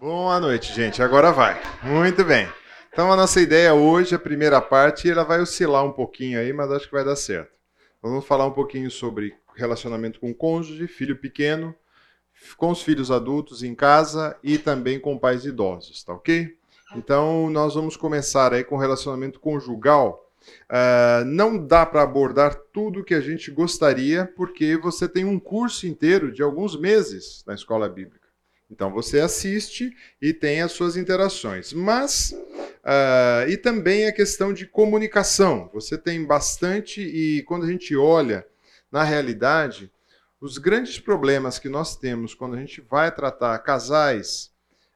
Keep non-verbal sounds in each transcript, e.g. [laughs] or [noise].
Boa noite, gente. Agora vai. Muito bem. Então a nossa ideia hoje, a primeira parte, ela vai oscilar um pouquinho aí, mas acho que vai dar certo. Vamos falar um pouquinho sobre relacionamento com cônjuge, filho pequeno, com os filhos adultos em casa e também com pais idosos, tá ok? Então nós vamos começar aí com relacionamento conjugal. Uh, não dá para abordar tudo que a gente gostaria, porque você tem um curso inteiro de alguns meses na escola bíblica. Então você assiste e tem as suas interações. Mas, uh, e também a questão de comunicação. Você tem bastante, e quando a gente olha na realidade, os grandes problemas que nós temos quando a gente vai tratar casais,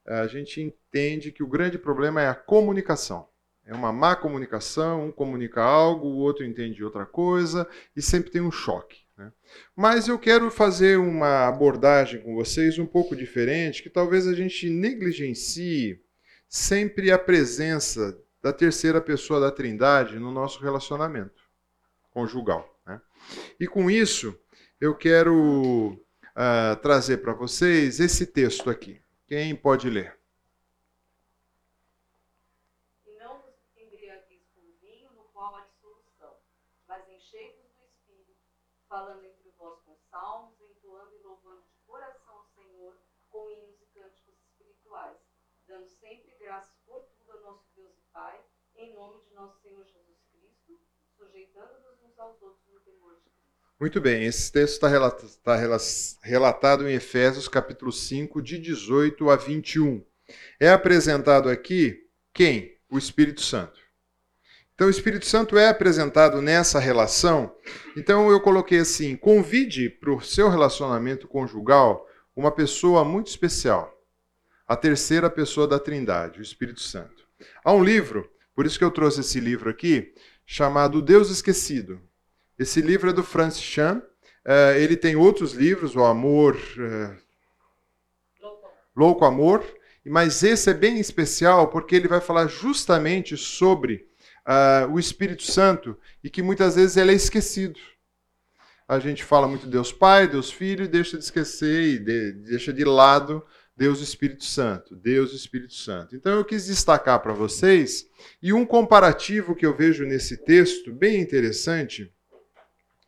a gente entende que o grande problema é a comunicação. É uma má comunicação, um comunica algo, o outro entende outra coisa, e sempre tem um choque. Né? Mas eu quero fazer uma abordagem com vocês um pouco diferente, que talvez a gente negligencie sempre a presença da terceira pessoa da Trindade no nosso relacionamento conjugal. Né? E com isso, eu quero uh, trazer para vocês esse texto aqui. Quem pode ler? falando entre vós com salmos, entoando e louvando de coração ao Senhor com hinos e cânticos espirituais, dando sempre graças por tudo nosso Deus e Pai, em nome de nosso Senhor Jesus Cristo, sujeitando-nos uns aos outros no temor de Cristo. Muito bem, esse texto está relatado, tá relatado em Efésios capítulo 5, de 18 a 21. É apresentado aqui quem? O Espírito Santo. Então, o Espírito Santo é apresentado nessa relação. Então, eu coloquei assim: convide para o seu relacionamento conjugal uma pessoa muito especial, a terceira pessoa da Trindade, o Espírito Santo. Há um livro, por isso que eu trouxe esse livro aqui, chamado Deus Esquecido. Esse livro é do Francis Chan. Uh, ele tem outros livros, O Amor. Uh, Louco Amor. Mas esse é bem especial porque ele vai falar justamente sobre uh, o Espírito Santo e que muitas vezes ele é esquecido. A gente fala muito Deus Pai, Deus Filho e deixa de esquecer e de, deixa de lado Deus Espírito Santo, Deus Espírito Santo. Então eu quis destacar para vocês e um comparativo que eu vejo nesse texto bem interessante,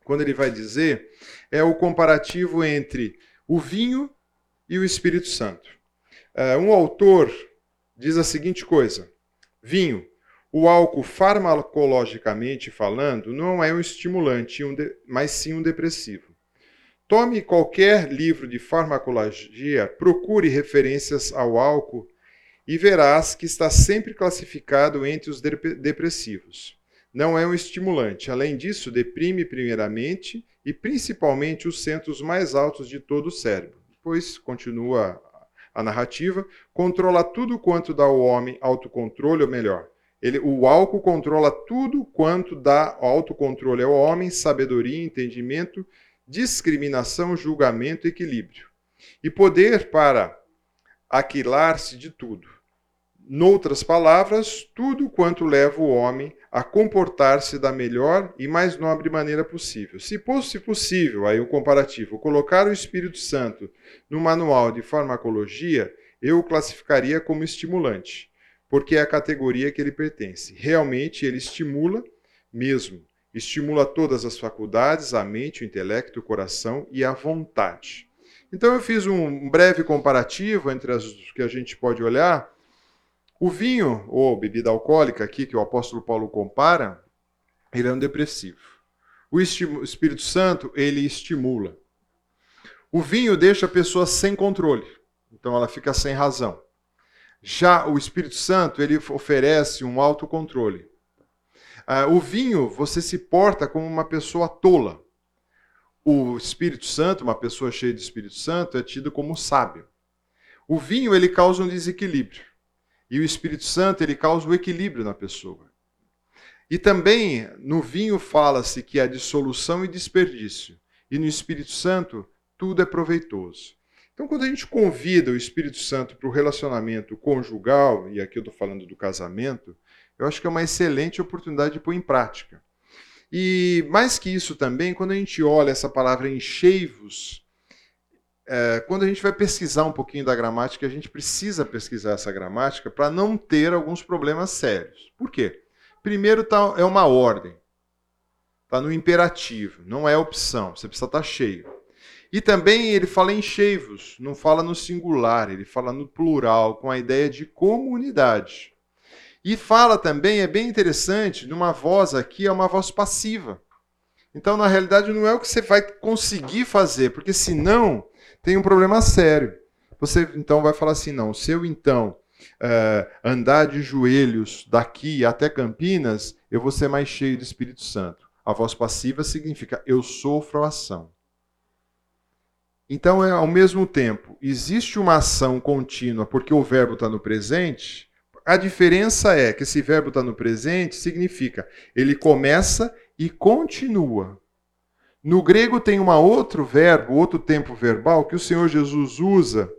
quando ele vai dizer, é o comparativo entre o vinho e o Espírito Santo. Uh, um autor diz a seguinte coisa: vinho, o álcool, farmacologicamente falando, não é um estimulante, mas sim um depressivo. Tome qualquer livro de farmacologia, procure referências ao álcool e verás que está sempre classificado entre os depressivos. Não é um estimulante. Além disso, deprime primeiramente e principalmente os centros mais altos de todo o cérebro. Depois, continua a narrativa, controla tudo quanto dá ao homem autocontrole, ou melhor, ele, o álcool controla tudo quanto dá autocontrole ao homem, sabedoria, entendimento, discriminação, julgamento, equilíbrio. E poder para aquilar-se de tudo. Noutras palavras, tudo quanto leva o homem a comportar-se da melhor e mais nobre maneira possível. Se fosse possível, aí o comparativo, colocar o Espírito Santo no manual de farmacologia, eu o classificaria como estimulante porque é a categoria que ele pertence. Realmente ele estimula mesmo, estimula todas as faculdades, a mente, o intelecto, o coração e a vontade. Então eu fiz um breve comparativo entre as que a gente pode olhar. O vinho, ou bebida alcoólica aqui que o apóstolo Paulo compara, ele é um depressivo. O Espírito Santo, ele estimula. O vinho deixa a pessoa sem controle. Então ela fica sem razão. Já o Espírito Santo, ele oferece um autocontrole. Uh, o vinho, você se porta como uma pessoa tola. O Espírito Santo, uma pessoa cheia de Espírito Santo, é tido como sábio. O vinho, ele causa um desequilíbrio. E o Espírito Santo, ele causa o equilíbrio na pessoa. E também no vinho fala-se que há dissolução e desperdício. E no Espírito Santo, tudo é proveitoso. Então, quando a gente convida o Espírito Santo para o relacionamento conjugal, e aqui eu estou falando do casamento, eu acho que é uma excelente oportunidade de pôr em prática. E mais que isso também, quando a gente olha essa palavra enchei-vos, é, quando a gente vai pesquisar um pouquinho da gramática, a gente precisa pesquisar essa gramática para não ter alguns problemas sérios. Por quê? Primeiro tá, é uma ordem. Está no imperativo, não é opção. Você precisa estar tá cheio. E também ele fala em cheivos, não fala no singular, ele fala no plural, com a ideia de comunidade. E fala também, é bem interessante, numa voz aqui, é uma voz passiva. Então, na realidade, não é o que você vai conseguir fazer, porque senão tem um problema sério. Você então vai falar assim: não, se eu então uh, andar de joelhos daqui até Campinas, eu vou ser mais cheio do Espírito Santo. A voz passiva significa eu sofro a ação. Então, é, ao mesmo tempo, existe uma ação contínua porque o verbo está no presente. A diferença é que esse verbo está no presente significa ele começa e continua. No grego tem um outro verbo, outro tempo verbal, que o Senhor Jesus usa,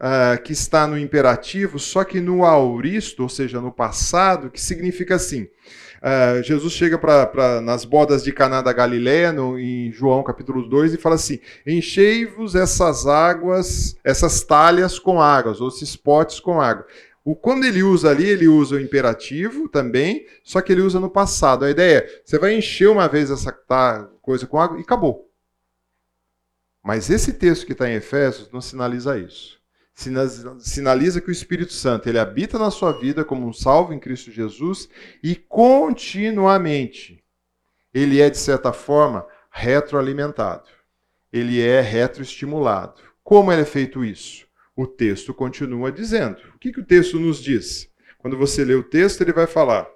uh, que está no imperativo, só que no auristo, ou seja, no passado, que significa assim. Uh, Jesus chega pra, nas bodas de Caná da Galileia, no, em João capítulo 2, e fala assim: Enchei-vos essas águas, essas talhas com águas, ou esses potes com água. O, quando ele usa ali, ele usa o imperativo também, só que ele usa no passado. A ideia é: você vai encher uma vez essa tá, coisa com água e acabou. Mas esse texto que está em Efésios não sinaliza isso. Sinaliza que o Espírito Santo ele habita na sua vida como um salvo em Cristo Jesus e continuamente ele é, de certa forma, retroalimentado. Ele é retroestimulado. Como é feito isso? O texto continua dizendo. O que, que o texto nos diz? Quando você lê o texto, ele vai falar: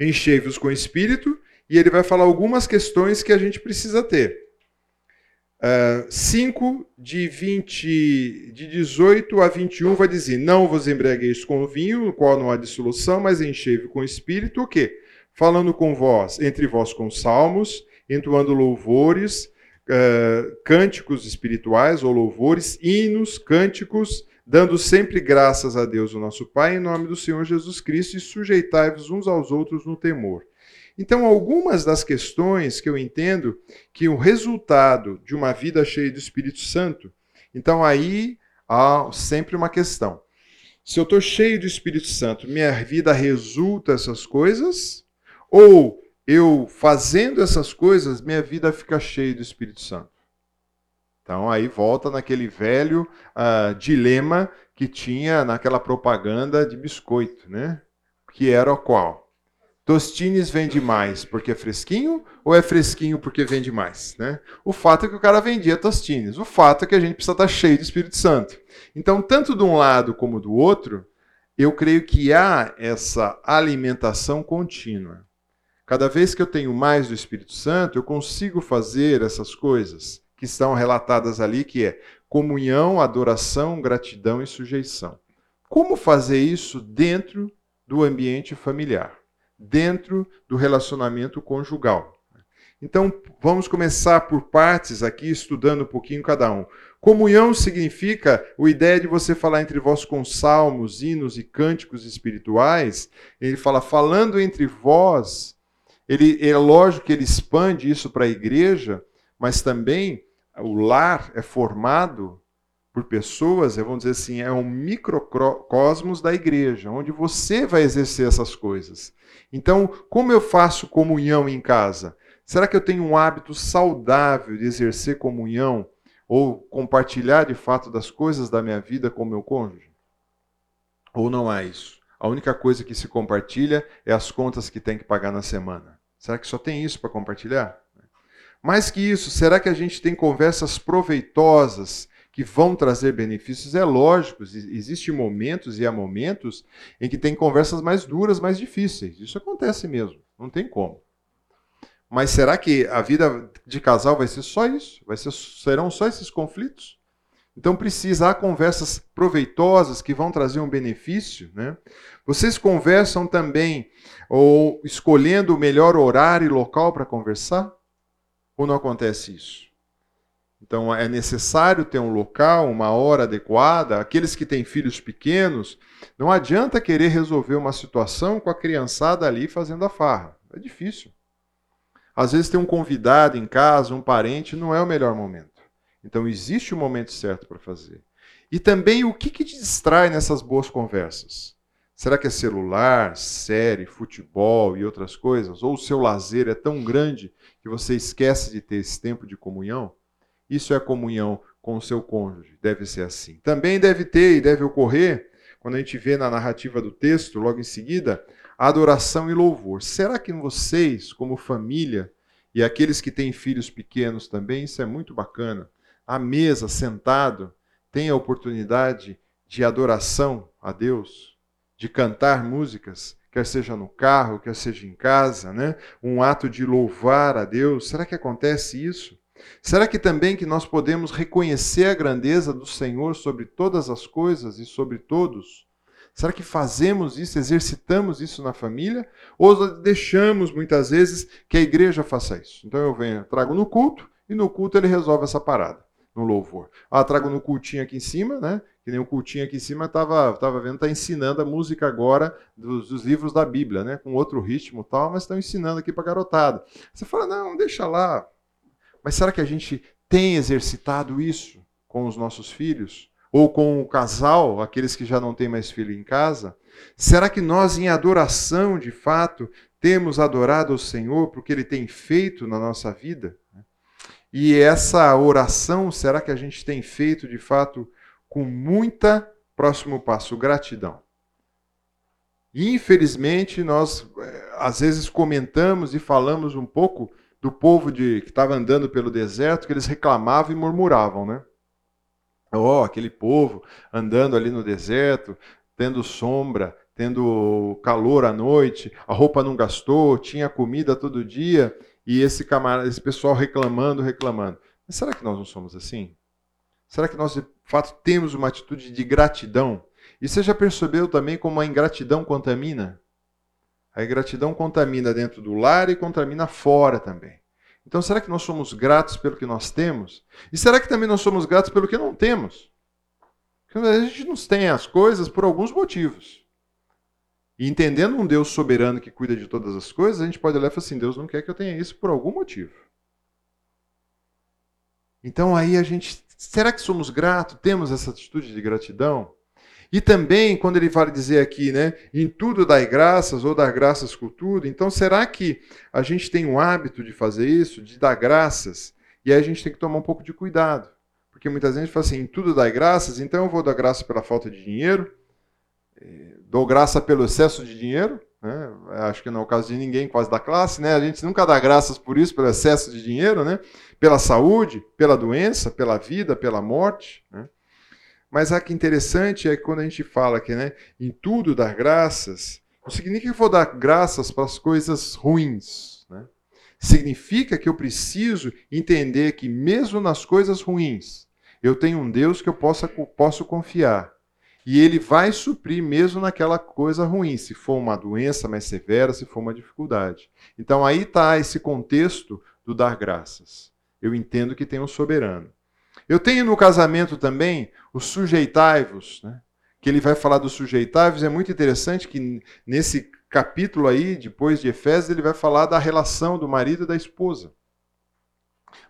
enchei-vos com espírito, e ele vai falar algumas questões que a gente precisa ter. 5 uh, de 20, de 18 a 21 vai dizer: Não vos embriagueis com o vinho, no qual não há dissolução, mas enchei-vos com espírito, o quê? Falando com vós, entre vós com salmos, entoando louvores, uh, cânticos espirituais ou louvores, hinos, cânticos, dando sempre graças a Deus, o nosso Pai, em nome do Senhor Jesus Cristo, e sujeitai-vos uns aos outros no temor. Então, algumas das questões que eu entendo que o resultado de uma vida cheia do Espírito Santo, então aí há sempre uma questão. Se eu estou cheio do Espírito Santo, minha vida resulta essas coisas? Ou eu fazendo essas coisas, minha vida fica cheia do Espírito Santo. Então aí volta naquele velho uh, dilema que tinha naquela propaganda de biscoito, né? Que era o qual? Tostines vende mais porque é fresquinho ou é fresquinho porque vende mais? Né? O fato é que o cara vendia tostines. O fato é que a gente precisa estar cheio do Espírito Santo. Então, tanto de um lado como do outro, eu creio que há essa alimentação contínua. Cada vez que eu tenho mais do Espírito Santo, eu consigo fazer essas coisas que estão relatadas ali, que é comunhão, adoração, gratidão e sujeição. Como fazer isso dentro do ambiente familiar, dentro do relacionamento conjugal? Então, vamos começar por partes aqui, estudando um pouquinho cada um. Comunhão significa a ideia de você falar entre vós com salmos, hinos e cânticos espirituais. Ele fala, falando entre vós ele, é lógico que ele expande isso para a igreja, mas também o lar é formado por pessoas, vamos dizer assim, é um microcosmos da igreja, onde você vai exercer essas coisas. Então, como eu faço comunhão em casa? Será que eu tenho um hábito saudável de exercer comunhão ou compartilhar de fato das coisas da minha vida com meu cônjuge? Ou não há isso? A única coisa que se compartilha é as contas que tem que pagar na semana. Será que só tem isso para compartilhar? Mais que isso, será que a gente tem conversas proveitosas que vão trazer benefícios? É lógico, existem momentos e há momentos em que tem conversas mais duras, mais difíceis. Isso acontece mesmo, não tem como. Mas será que a vida de casal vai ser só isso? Vai ser, serão só esses conflitos? Então precisa há conversas proveitosas que vão trazer um benefício, né? Vocês conversam também ou escolhendo o melhor horário e local para conversar? Ou não acontece isso? Então é necessário ter um local, uma hora adequada. Aqueles que têm filhos pequenos, não adianta querer resolver uma situação com a criançada ali fazendo a farra. É difícil. Às vezes tem um convidado em casa, um parente, não é o melhor momento. Então existe o momento certo para fazer. E também o que, que te distrai nessas boas conversas? Será que é celular, série, futebol e outras coisas? Ou o seu lazer é tão grande que você esquece de ter esse tempo de comunhão? Isso é comunhão com o seu cônjuge, deve ser assim. Também deve ter e deve ocorrer, quando a gente vê na narrativa do texto, logo em seguida, adoração e louvor. Será que vocês, como família, e aqueles que têm filhos pequenos também, isso é muito bacana, à mesa, sentado, tem a oportunidade de adoração a Deus, de cantar músicas, quer seja no carro, quer seja em casa, né? Um ato de louvar a Deus. Será que acontece isso? Será que também que nós podemos reconhecer a grandeza do Senhor sobre todas as coisas e sobre todos? Será que fazemos isso, exercitamos isso na família? Ou deixamos muitas vezes que a igreja faça isso? Então eu venho, trago no culto e no culto ele resolve essa parada no louvor. Ah, trago no cultinho aqui em cima, né? Que nem o cultinho aqui em cima estava tava vendo, está ensinando a música agora dos, dos, livros da Bíblia, né? Com outro ritmo tal, mas estão ensinando aqui para garotada. Você fala, não, deixa lá. Mas será que a gente tem exercitado isso com os nossos filhos? Ou com o casal, aqueles que já não têm mais filho em casa? Será que nós, em adoração, de fato, temos adorado o Senhor porque Ele tem feito na nossa vida? E essa oração, será que a gente tem feito de fato com muita próximo passo, gratidão? Infelizmente, nós eh, às vezes comentamos e falamos um pouco do povo de, que estava andando pelo deserto, que eles reclamavam e murmuravam, né? Oh, aquele povo andando ali no deserto, tendo sombra, tendo calor à noite, a roupa não gastou, tinha comida todo dia, e esse camarada, esse pessoal reclamando, reclamando. Mas será que nós não somos assim? Será que nós de fato temos uma atitude de gratidão? E você já percebeu também como a ingratidão contamina? A ingratidão contamina dentro do lar e contamina fora também. Então, será que nós somos gratos pelo que nós temos? E será que também nós somos gratos pelo que não temos? Porque a gente não tem as coisas por alguns motivos. E entendendo um Deus soberano que cuida de todas as coisas, a gente pode olhar e falar assim: Deus não quer que eu tenha isso por algum motivo. Então aí a gente. Será que somos gratos? Temos essa atitude de gratidão? E também, quando ele vai dizer aqui, né, em tudo dai graças ou dar graças com tudo, então será que a gente tem o hábito de fazer isso, de dar graças? E aí a gente tem que tomar um pouco de cuidado. Porque muitas vezes a gente fala assim, em tudo dai graças, então eu vou dar graça pela falta de dinheiro, dou graça pelo excesso de dinheiro, né? acho que não é o caso de ninguém quase da classe, né? a gente nunca dá graças por isso, pelo excesso de dinheiro, né? pela saúde, pela doença, pela vida, pela morte. Né? Mas o que interessante é que quando a gente fala que né, em tudo dar graças, não significa que eu vou dar graças para as coisas ruins. Né? Significa que eu preciso entender que mesmo nas coisas ruins, eu tenho um Deus que eu possa, posso confiar e ele vai suprir mesmo naquela coisa ruim, se for uma doença mais severa, se for uma dificuldade. Então aí está esse contexto do dar graças. Eu entendo que tem um soberano. Eu tenho no casamento também o sujeitai-vos, né? que ele vai falar do sujeitai-vos. É muito interessante que nesse capítulo aí, depois de Efésios, ele vai falar da relação do marido e da esposa.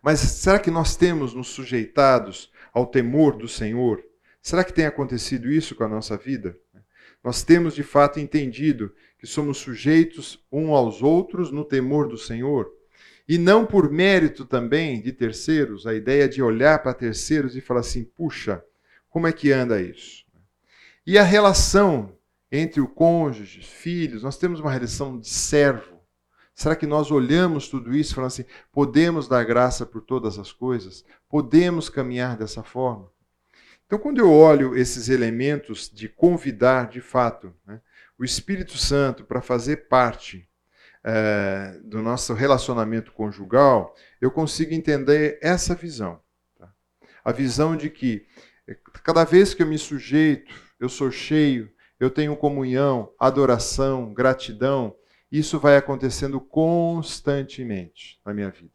Mas será que nós temos nos sujeitados ao temor do Senhor? Será que tem acontecido isso com a nossa vida? Nós temos de fato entendido que somos sujeitos uns aos outros no temor do Senhor? E não por mérito também de terceiros, a ideia de olhar para terceiros e falar assim: puxa, como é que anda isso? E a relação entre o cônjuge, filhos, nós temos uma relação de servo. Será que nós olhamos tudo isso e falamos assim: podemos dar graça por todas as coisas? Podemos caminhar dessa forma? Então, quando eu olho esses elementos de convidar, de fato, né, o Espírito Santo para fazer parte é, do nosso relacionamento conjugal, eu consigo entender essa visão. Tá? A visão de que eh, cada vez que eu me sujeito, eu sou cheio, eu tenho comunhão, adoração, gratidão, isso vai acontecendo constantemente na minha vida.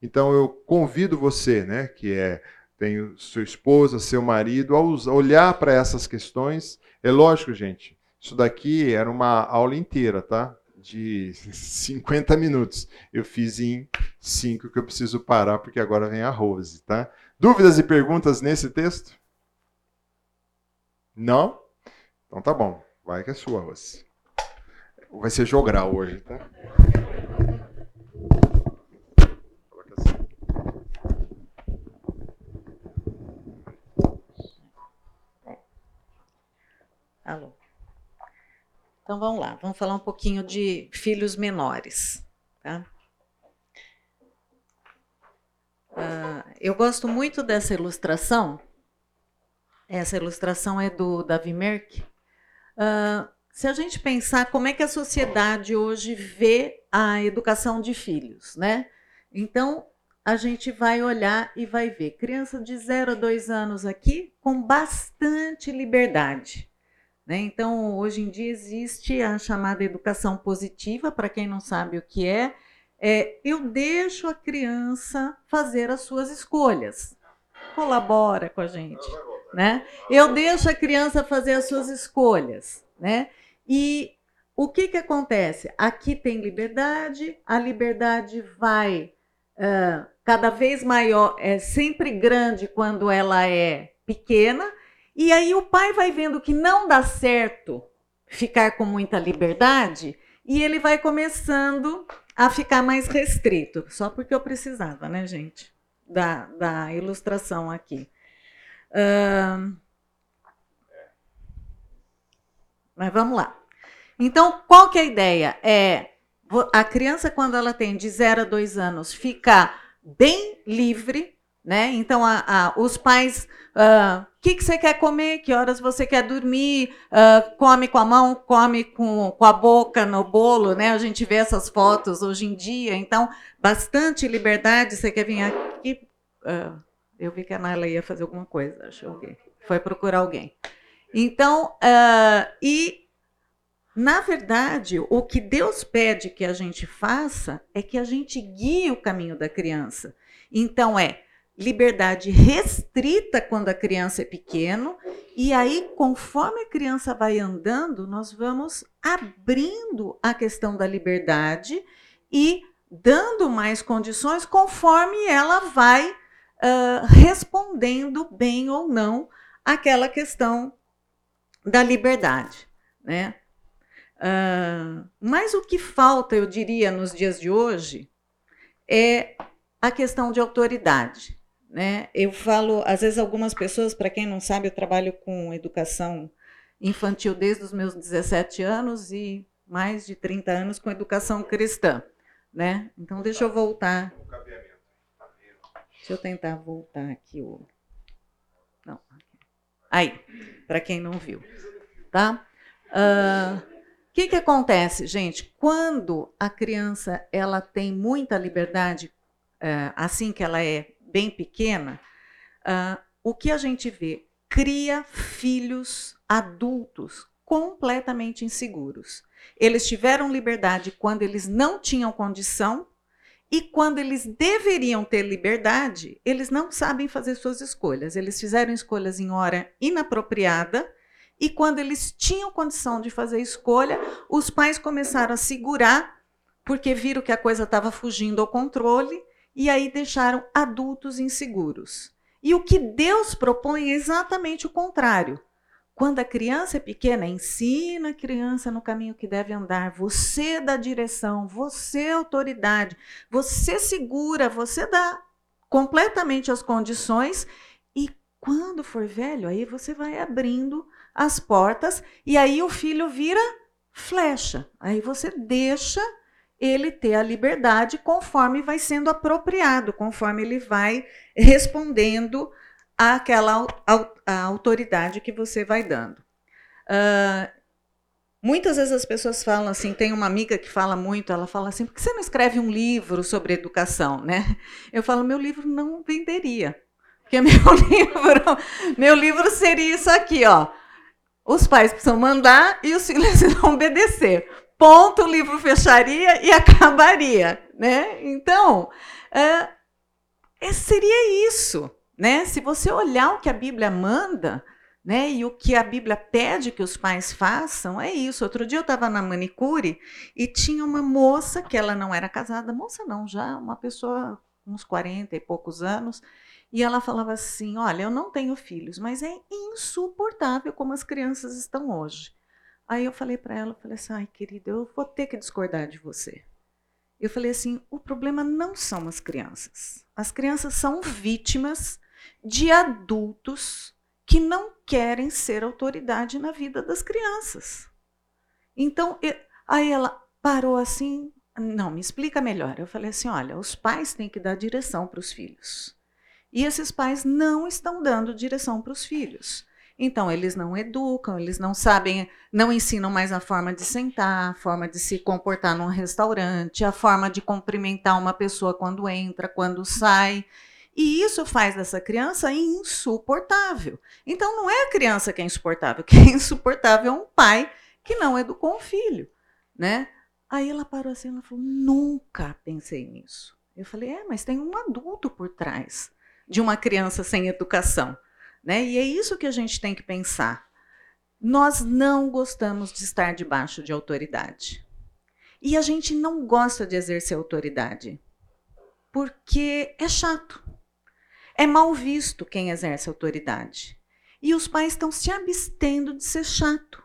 Então eu convido você, né, que é tem sua esposa, seu marido, ao olhar para essas questões, é lógico, gente, isso daqui era uma aula inteira, tá? De [laughs] 50 minutos. Eu fiz em 5 que eu preciso parar, porque agora vem a Rose, tá? Dúvidas e perguntas nesse texto? Não? Então tá bom. Vai que é sua, Rose. Vai ser jogral hoje, tá? Então vamos lá, vamos falar um pouquinho de filhos menores. Tá? Uh, eu gosto muito dessa ilustração. Essa ilustração é do Davi Merck. Uh, se a gente pensar como é que a sociedade hoje vê a educação de filhos, né? Então, a gente vai olhar e vai ver criança de 0 a 2 anos aqui com bastante liberdade. Né? Então, hoje em dia existe a chamada educação positiva, para quem não sabe o que é, é eu deixo a criança fazer as suas escolhas. Colabora com a gente. Né? Eu deixo a criança fazer as suas escolhas. Né? E o que, que acontece? Aqui tem liberdade, a liberdade vai uh, cada vez maior, é sempre grande quando ela é pequena, e aí o pai vai vendo que não dá certo ficar com muita liberdade e ele vai começando a ficar mais restrito. Só porque eu precisava, né, gente? Da, da ilustração aqui. Uh, mas vamos lá. Então, qual que é a ideia? É a criança, quando ela tem de 0 a 2 anos, ficar bem livre né? Então, a, a, os pais, o uh, que, que você quer comer? Que horas você quer dormir? Uh, come com a mão, come com, com a boca no bolo, né? A gente vê essas fotos hoje em dia. Então, bastante liberdade. Você quer vir aqui? Uh, eu vi que a Naila ia fazer alguma coisa, acho alguém. Foi procurar alguém. Então, e na verdade, o que Deus pede que a gente faça é que a gente guie o caminho da criança. Então, é liberdade restrita quando a criança é pequeno, e aí, conforme a criança vai andando, nós vamos abrindo a questão da liberdade e dando mais condições conforme ela vai uh, respondendo bem ou não aquela questão da liberdade, né? Uh, mas o que falta, eu diria, nos dias de hoje é a questão de autoridade. Né? Eu falo, às vezes, algumas pessoas, para quem não sabe, eu trabalho com educação infantil desde os meus 17 anos e mais de 30 anos com educação cristã. Né? Então, deixa eu voltar. Deixa eu tentar voltar aqui o. Não. Aí, para quem não viu. Tá? O uh, que, que acontece, gente? Quando a criança ela tem muita liberdade, uh, assim que ela é bem pequena, uh, o que a gente vê? Cria filhos adultos completamente inseguros. Eles tiveram liberdade quando eles não tinham condição e quando eles deveriam ter liberdade, eles não sabem fazer suas escolhas. Eles fizeram escolhas em hora inapropriada e quando eles tinham condição de fazer escolha, os pais começaram a segurar porque viram que a coisa estava fugindo ao controle e aí deixaram adultos inseguros. E o que Deus propõe é exatamente o contrário. Quando a criança é pequena, ensina a criança no caminho que deve andar. Você dá direção, você é autoridade, você segura, você dá completamente as condições. E quando for velho, aí você vai abrindo as portas e aí o filho vira flecha. Aí você deixa ele ter a liberdade conforme vai sendo apropriado, conforme ele vai respondendo àquela autoridade que você vai dando. Uh, muitas vezes as pessoas falam assim, tem uma amiga que fala muito, ela fala assim, por que você não escreve um livro sobre educação, né? Eu falo, meu livro não venderia, porque [laughs] meu livro, meu livro seria isso aqui, ó. Os pais precisam mandar e os filhos [laughs] precisam obedecer ponto, o livro fecharia e [laughs] acabaria, né? Então, é, seria isso, né? Se você olhar o que a Bíblia manda, né, e o que a Bíblia pede que os pais façam, é isso. Outro dia eu estava na manicure e tinha uma moça que ela não era casada, moça não, já uma pessoa uns 40 e poucos anos, E ela falava assim: Olha, eu não tenho filhos, mas é insuportável como as crianças estão hoje. Aí eu falei para ela, falei assim, ai querida, eu vou ter que discordar de você. Eu falei assim, o problema não são as crianças. As crianças são vítimas de adultos que não querem ser autoridade na vida das crianças. Então, eu, aí ela parou assim, não, me explica melhor. Eu falei assim, olha, os pais têm que dar direção para os filhos. E esses pais não estão dando direção para os filhos. Então, eles não educam, eles não sabem, não ensinam mais a forma de sentar, a forma de se comportar num restaurante, a forma de cumprimentar uma pessoa quando entra, quando sai. E isso faz dessa criança insuportável. Então, não é a criança que é insuportável, que é insuportável é um pai que não educou um filho, né? Aí ela parou assim, ela falou: nunca pensei nisso. Eu falei: é, mas tem um adulto por trás de uma criança sem educação. Né? E é isso que a gente tem que pensar. Nós não gostamos de estar debaixo de autoridade. E a gente não gosta de exercer autoridade. Porque é chato. É mal visto quem exerce autoridade. E os pais estão se abstendo de ser chato.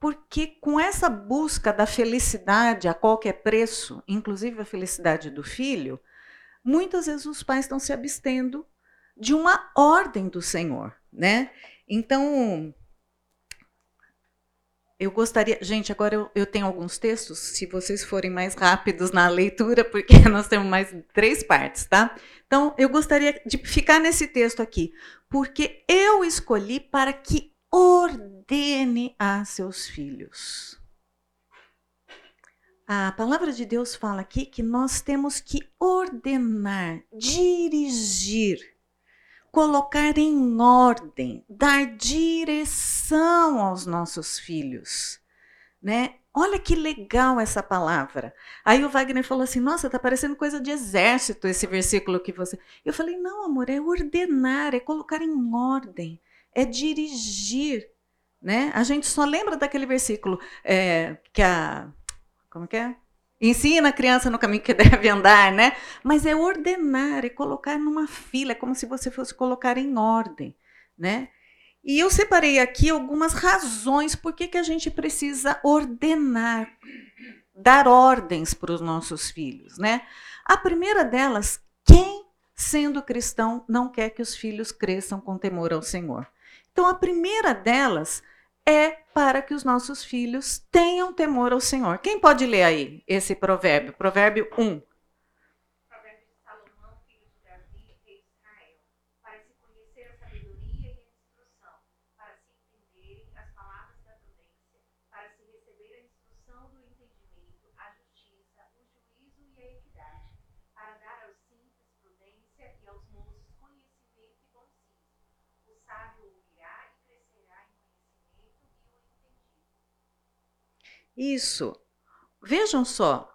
Porque com essa busca da felicidade a qualquer preço, inclusive a felicidade do filho, muitas vezes os pais estão se abstendo de uma ordem do Senhor, né? Então, eu gostaria. Gente, agora eu, eu, tenho alguns textos, se vocês forem mais rápidos na leitura, porque [laughs] nós temos mais três partes, tá? Então, eu gostaria de ficar nesse texto aqui, porque eu escolhi para que ordene a seus filhos. A palavra de Deus fala aqui que nós temos que ordenar, dirigir colocar em ordem, dar direção aos nossos filhos, né? Olha que legal essa palavra. Aí o Wagner falou assim: Nossa, tá parecendo coisa de exército esse versículo que você. Eu falei: Não, amor, é ordenar, é colocar em ordem, é dirigir, né? A gente só lembra daquele versículo é, que a como que é? Ensina a criança no caminho que [laughs] deve andar, né? Mas é ordenar, é colocar numa fila, é como se você fosse colocar em ordem, né? E eu separei aqui algumas razões por que, que a gente precisa ordenar, dar ordens para os nossos filhos, né? A primeira delas, quem, sendo cristão, não quer que os filhos cresçam com temor ao Senhor? Então, a primeira delas é para que os nossos filhos tenham temor ao Senhor. Quem pode ler aí esse provérbio? Provérbio 1. Isso. Vejam só,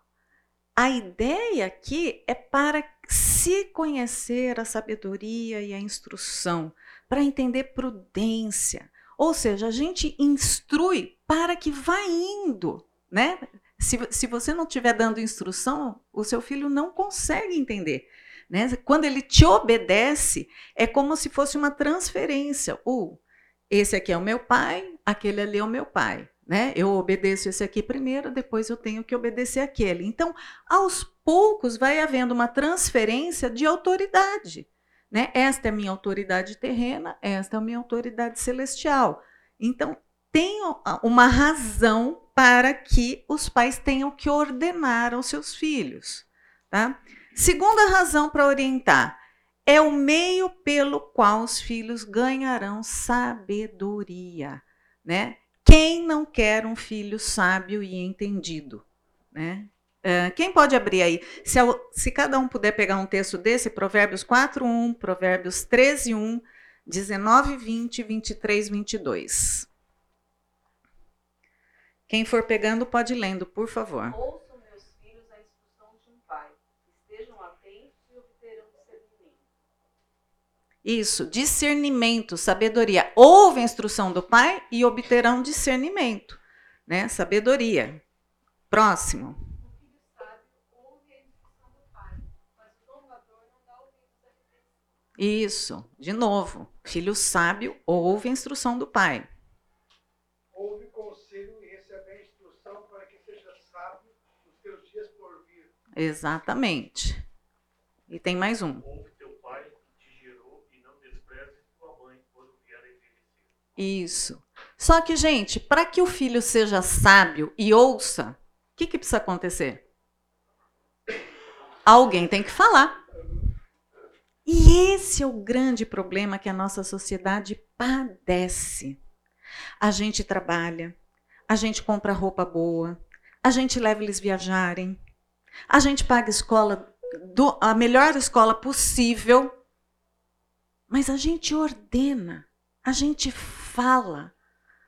a ideia aqui é para se conhecer a sabedoria e a instrução, para entender prudência. Ou seja, a gente instrui para que vá indo, né? Se, se você não estiver dando instrução, o seu filho não consegue entender. Né? Quando ele te obedece, é como se fosse uma transferência. Uh, esse aqui é o meu pai, aquele ali é o meu pai. Né? Eu obedeço esse aqui primeiro, depois eu tenho que obedecer aquele. Então, aos poucos vai havendo uma transferência de autoridade. Né? Esta é a minha autoridade terrena, esta é a minha autoridade celestial. Então, tem uma razão para que os pais tenham que ordenar aos seus filhos. Tá? Segunda razão para orientar é o meio pelo qual os filhos ganharão sabedoria. Né? Quem não quer um filho sábio e entendido? Né? Uh, quem pode abrir aí? Se, se, cada um puder pegar um texto desse, Provérbios 4, 1, Provérbios 13, 1, 19, 20, 23, 22. Quem for pegando, pode lendo, por favor. Isso, discernimento, sabedoria. Ouve a instrução do pai e obterão discernimento, né? Sabedoria. Próximo. Isso, de novo. Filho sábio ouve a instrução do pai. Ouve conselho e recebe a instrução para que seja sábio nos teus dias por vir. Exatamente. E tem mais um. Ouve teu pai que te gerou e não despreze tua mãe quando vier a envelhecer. Isso. Só que, gente, para que o filho seja sábio e ouça, o que, que precisa acontecer? Alguém tem que falar. E esse é o grande problema que a nossa sociedade padece. A gente trabalha, a gente compra roupa boa, a gente leva eles viajarem, a gente paga escola, do, a melhor escola possível, mas a gente ordena, a gente fala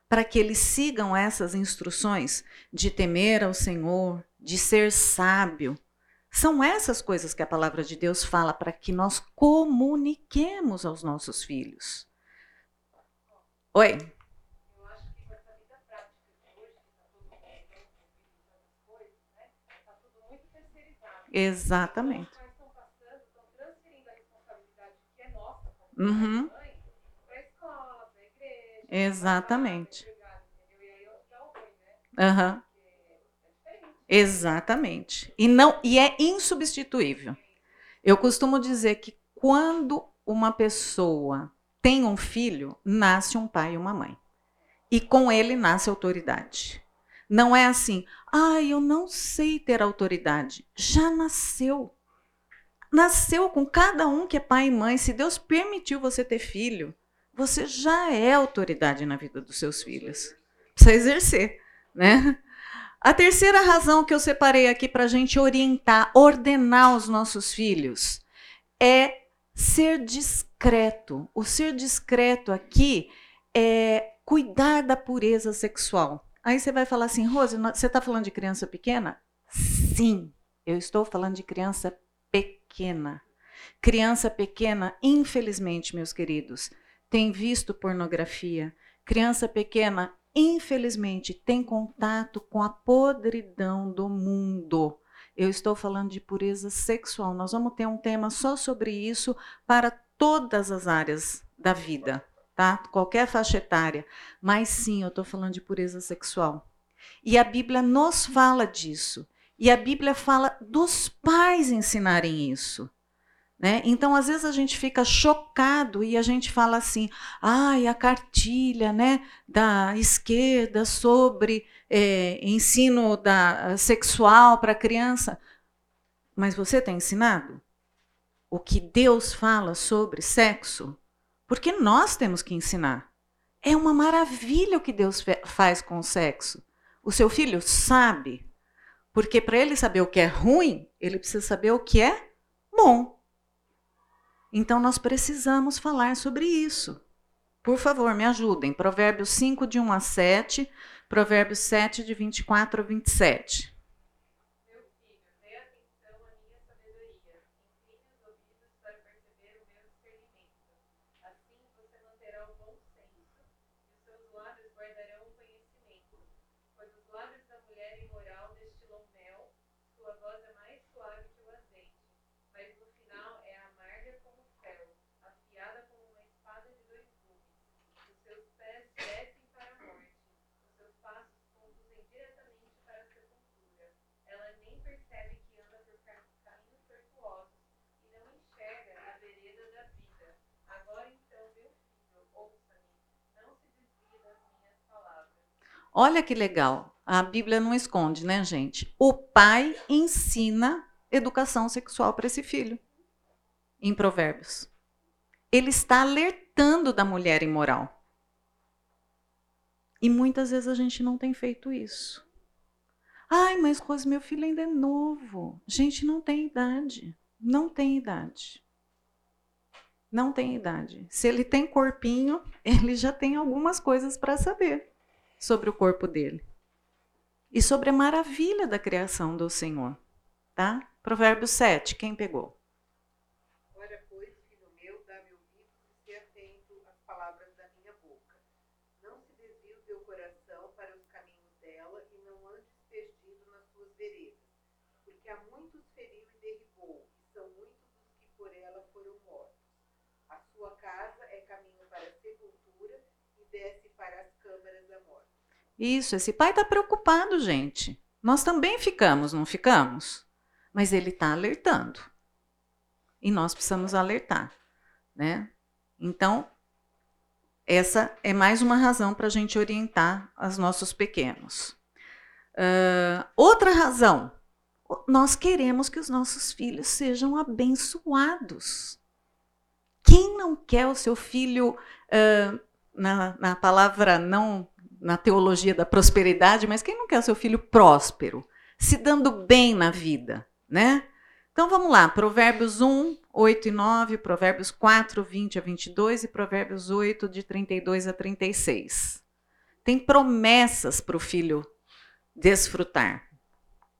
para que eles sigam essas instruções de temer ao Senhor, de ser sábio, são essas coisas que a palavra de Deus fala para que nós comuniquemos aos nossos filhos. Oi. Exatamente. Os é diferente. Exatamente. E não e é insubstituível. Eu costumo dizer que quando uma pessoa tem um filho, nasce um pai e uma mãe. E com ele nasce autoridade. Não é assim, ah, eu não sei ter autoridade. Já nasceu. Nasceu com cada um que é pai e mãe. Se Deus permitiu você ter filho, você já é autoridade na vida dos seus filhos. Precisa exercer, né? A terceira razão que eu separei aqui para a gente orientar, ordenar os nossos filhos, é ser discreto. O ser discreto aqui é cuidar da pureza sexual. Aí você vai falar assim, Rose, você está falando de criança pequena? Sim, eu estou falando de criança pequena. Criança pequena, infelizmente, meus queridos, tem visto pornografia. Criança pequena, infelizmente, tem contato com a podridão do mundo. Eu estou falando de pureza sexual. Nós vamos ter um tema só sobre isso para todas as áreas da vida, tá? Qualquer faixa etária. Mas sim, eu estou falando de pureza sexual. E a Bíblia nos fala disso. E a Bíblia fala dos pais ensinarem isso. Né? Então, às vezes, a gente fica chocado e a gente fala assim: ai, a cartilha né, da esquerda sobre eh, ensino da, sexual para criança. Mas você tem ensinado o que Deus fala sobre sexo? Porque nós temos que ensinar. É uma maravilha o que Deus faz com o sexo. O seu filho sabe. Porque para ele saber o que é ruim, ele precisa saber o que é bom. Então nós precisamos falar sobre isso. Por favor, me ajudem. Provérbios 5, de 1 a 7, Provérbios 7, de 24 a 27. Meu filho, dê atenção à minha sabedoria. Incline os ouvidos para perceber o meu discernimento. Assim você manterá o bom senso, e os seus lábios guardarão o conhecimento. Pois os lábios da mulher imoral destilam mel, sua voz é mais suave que o azeite. Mas no final é amarga como fel, afiada como uma espada de dois gumes. Os seus pés descem para a morte, os seus passos conduzem diretamente para a sepultura. Ela nem percebe que anda por ca- caminhos tortuosos e não enxerga a vereda da vida. Agora então, meu filho, ouça-me, não se desvie das minhas palavras. Olha que legal. A Bíblia não esconde, né, gente? O pai ensina educação sexual para esse filho. Em Provérbios. Ele está alertando da mulher imoral. E muitas vezes a gente não tem feito isso. Ai, mas Rose, meu filho ainda é novo. Gente, não tem idade. Não tem idade. Não tem idade. Se ele tem corpinho, [laughs] ele já tem algumas coisas para saber sobre o corpo dele. E sobre a maravilha da criação do Senhor. Tá? Provérbios 7, quem pegou? Ora, pois, filho meu, dá-me ouvidos e se atento às palavras da minha boca. Não se desvie o teu coração para os caminhos dela e não andes perdido nas suas veredas. Porque há muitos feriu e derribou, e são muitos os que por ela foram mortos. sua casa é caminho para a sepultura e desce para as câmaras da morte. Isso, esse pai está preocupado, gente. Nós também ficamos, não ficamos? Mas ele está alertando. E nós precisamos alertar, né? Então, essa é mais uma razão para a gente orientar os nossos pequenos. Uh, outra razão, nós queremos que os nossos filhos sejam abençoados. Quem não quer o seu filho, uh, na, na palavra não na teologia da prosperidade, mas quem não quer o seu filho próspero, se dando bem na vida, né? Então vamos lá, Provérbios 1, 8 e 9, Provérbios 4, 20 a 22 e Provérbios 8, de 32 a 36. Tem promessas para o filho desfrutar.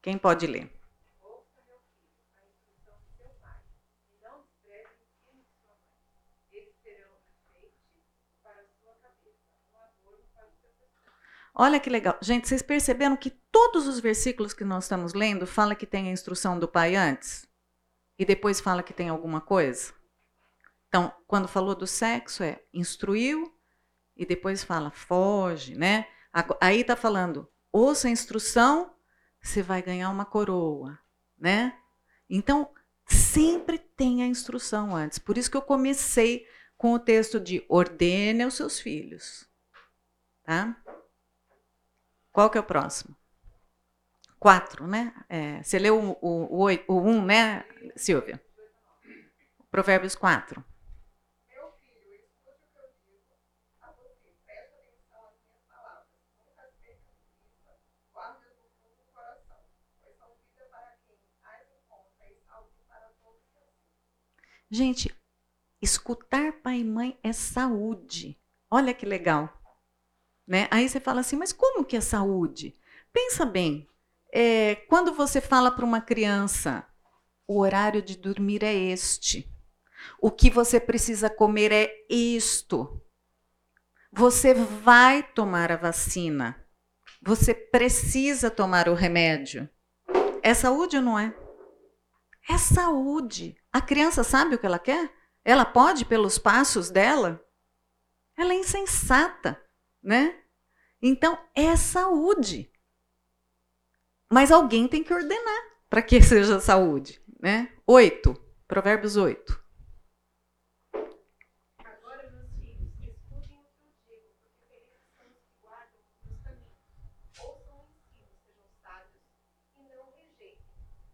Quem pode ler? Ouça, meu filho, a instrução do seu pai, e não despreze o ensino de sua mãe. Eles serão um enfeite para a sua cabeça, um adorno para o seu pescoço. Olha que legal. Gente, vocês perceberam que todos os versículos que nós estamos lendo fala que tem a instrução do pai antes? E depois fala que tem alguma coisa? Então, quando falou do sexo, é instruiu e depois fala foge, né? Aí está falando ouça a instrução, você vai ganhar uma coroa, né? Então, sempre tem a instrução antes. Por isso que eu comecei com o texto de ordene aos seus filhos. Tá? Qual que é o próximo? Quatro, né? É, você leu o, o, o, um, né, Silvia? Provérbios 4. Meu filho, escute o que eu digo a você. Preste atenção às minhas palavras. Nunca as perca de vista. Guarde-as no fundo do coração. Pois são vida para quem as encontra e saúde para todos os seus filhos. Gente, escutar pai e mãe é saúde. Olha que legal. Né? Aí você fala assim, mas como que é saúde? Pensa bem, é, quando você fala para uma criança, o horário de dormir é este, o que você precisa comer é isto, você vai tomar a vacina, você precisa tomar o remédio. É saúde ou não é? É saúde. A criança sabe o que ela quer? Ela pode pelos passos dela? Ela é insensata, né? Então, é saúde. Mas alguém tem que ordenar para que [laughs] seja saúde, né? Oito, Provérbios 8. Agora, meus filhos, escutem o que eu digo, porque felizes são os que guardam os meus caminhos. Ouçam o ensino, sejam sábios e não rejeitem.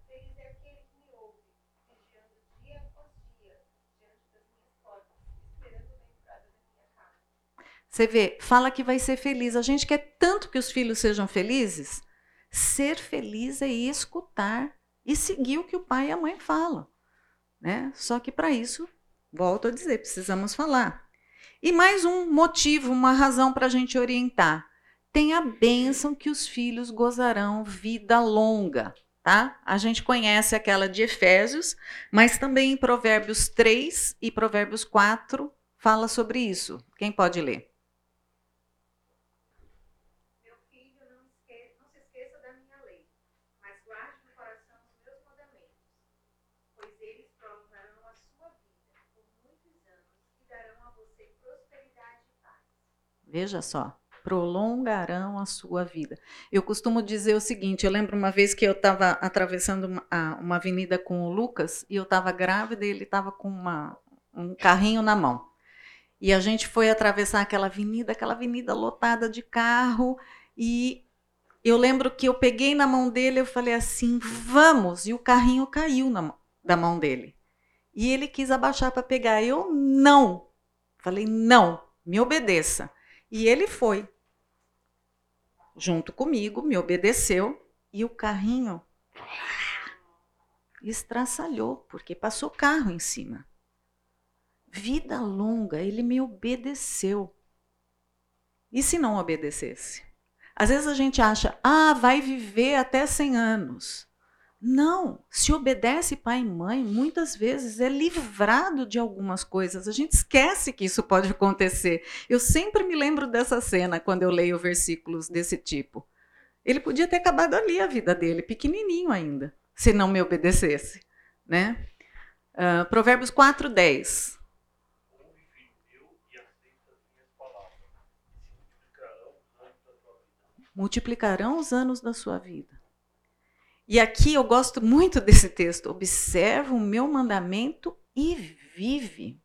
Feliz é aquele que me ouve, vigiando dia após dia, diante das minhas portas, esperando na entrada da minha casa. Você vê, fala que vai ser feliz. A gente quer tanto que os filhos sejam felizes. Ser feliz é escutar e seguir o que o pai e a mãe falam. Né? Só que para isso, volto a dizer, precisamos falar. E mais um motivo, uma razão para a gente orientar. Tem a bênção que os filhos gozarão vida longa. Tá? A gente conhece aquela de Efésios, mas também em Provérbios 3 e Provérbios 4 fala sobre isso. Quem pode ler? Meu filho, não, esque- não se esqueça da minha lei, mas guarde no coração os meus mandamentos, pois eles prolongarão a sua vida por muitos anos e darão a você prosperidade e paz. Veja só, prolongarão a sua vida. Eu costumo dizer o seguinte: eu lembro uma vez que eu estava atravessando uma, uma avenida com o Lucas e eu estava grávida e ele estava com uma- um carrinho na mão. E a gente foi atravessar aquela avenida, aquela avenida lotada de carro, e eu lembro que eu peguei na mão dele, eu falei assim: vamos! E o carrinho caiu na da mão dele. E ele quis abaixar para pegar. Eu não. Falei: não, me obedeça. E ele foi. Junto comigo, me obedeceu e o carrinho estraçalhou, porque passou carro em cima. Vida longa, ele me obedeceu. E se não obedecesse? Às vezes a gente acha, ah, vai viver até 100 anos. Não, se obedece pai e mãe, muitas vezes é livrado de algumas coisas. A gente esquece que isso pode acontecer. Eu sempre me lembro dessa cena quando eu leio versículos desse tipo. Ele podia ter acabado ali a vida dele, pequenininho ainda, se não me obedecesse, né? Uh, Provérbios 4, 10. Multiplicarão os anos da sua vida e aqui eu gosto muito desse texto. Observa o meu mandamento e vive.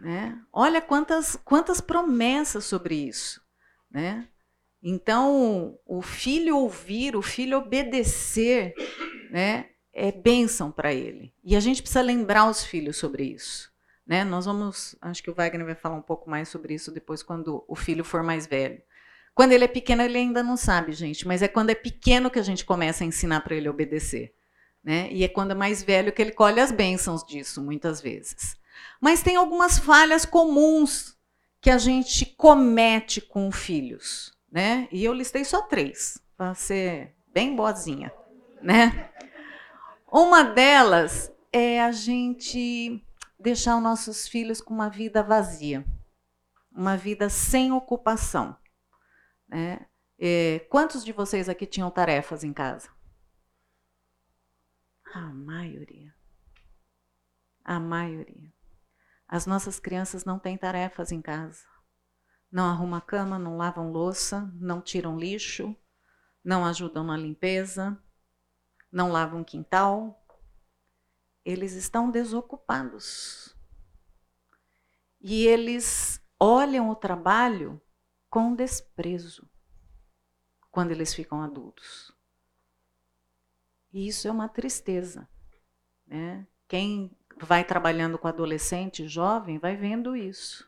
Né? Olha quantas, quantas promessas sobre isso. Né? Então, o filho ouvir, o filho obedecer, né, é bênção para ele. E a gente precisa lembrar os filhos sobre isso. Né? Nós vamos, acho que o Wagner vai falar um pouco mais sobre isso depois, quando o filho for mais velho. Quando ele é pequeno, ele ainda não sabe, gente, mas é quando é pequeno que a gente começa a ensinar para ele obedecer. Né? E é quando é mais velho que ele colhe as bênçãos disso, muitas vezes. Mas tem algumas falhas comuns que a gente comete com filhos. Né? E eu listei só três, para ser bem boazinha. Né? Uma delas é a gente deixar os nossos filhos com uma vida vazia, uma vida sem ocupação. Né? É, quantos de vocês aqui tinham tarefas em casa? A maioria. A maioria. As nossas crianças não têm tarefas em casa. Não arrumam cama, não lavam louça, não tiram lixo, não ajudam na limpeza, não lavam quintal. Eles estão desocupados. E eles olham o trabalho com desprezo quando eles ficam adultos. E isso é uma tristeza. Né? Quem vai trabalhando com adolescente, jovem, vai vendo isso.